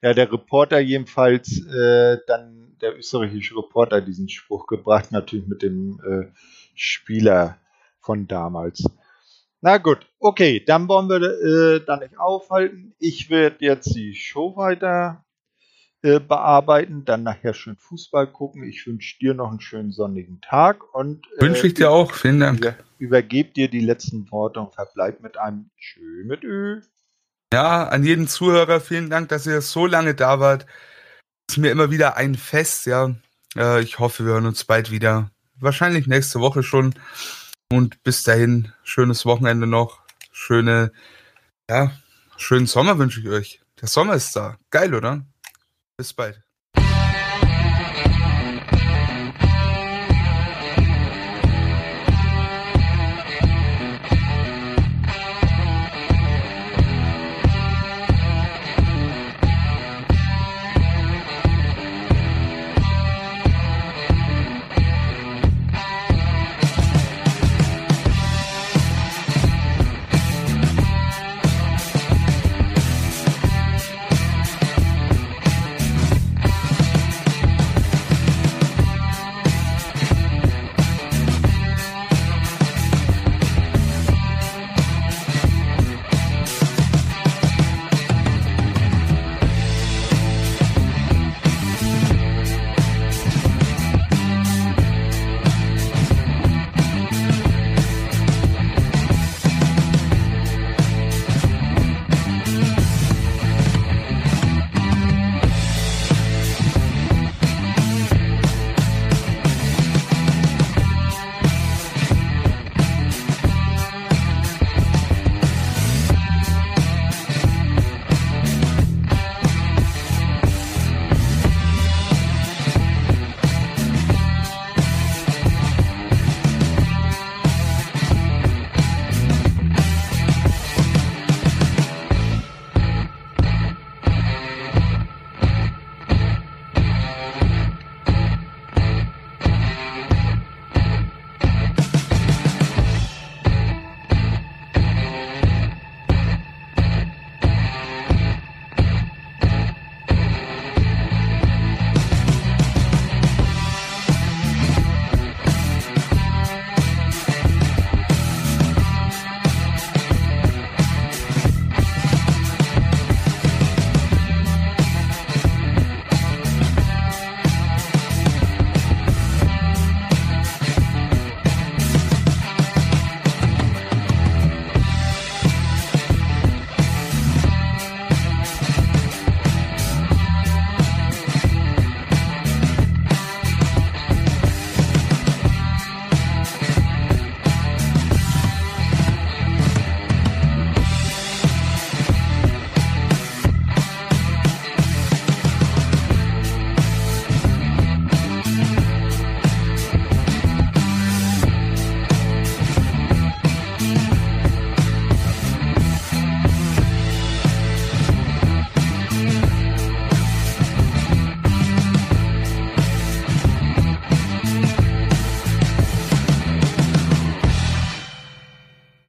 Ja, der Reporter jedenfalls, äh, dann der österreichische Reporter diesen Spruch gebracht, natürlich mit dem äh, Spieler von damals. Na gut, okay, dann wollen wir äh, da nicht aufhalten. Ich werde jetzt die Show weiter äh, bearbeiten, dann nachher schön Fußball gucken. Ich wünsche dir noch einen schönen sonnigen Tag und äh, wünsche ich dir auch. Vielen Dank. Über, übergebe dir die letzten Worte und verbleib mit einem Tschö mit Ö. Ja, an jeden Zuhörer vielen Dank, dass ihr so lange da wart. Ist mir immer wieder ein Fest, ja. Äh, ich hoffe, wir hören uns bald wieder. Wahrscheinlich nächste Woche schon. Und bis dahin, schönes Wochenende noch. Schöne, ja, schönen Sommer wünsche ich euch. Der Sommer ist da. Geil, oder? Bis bald.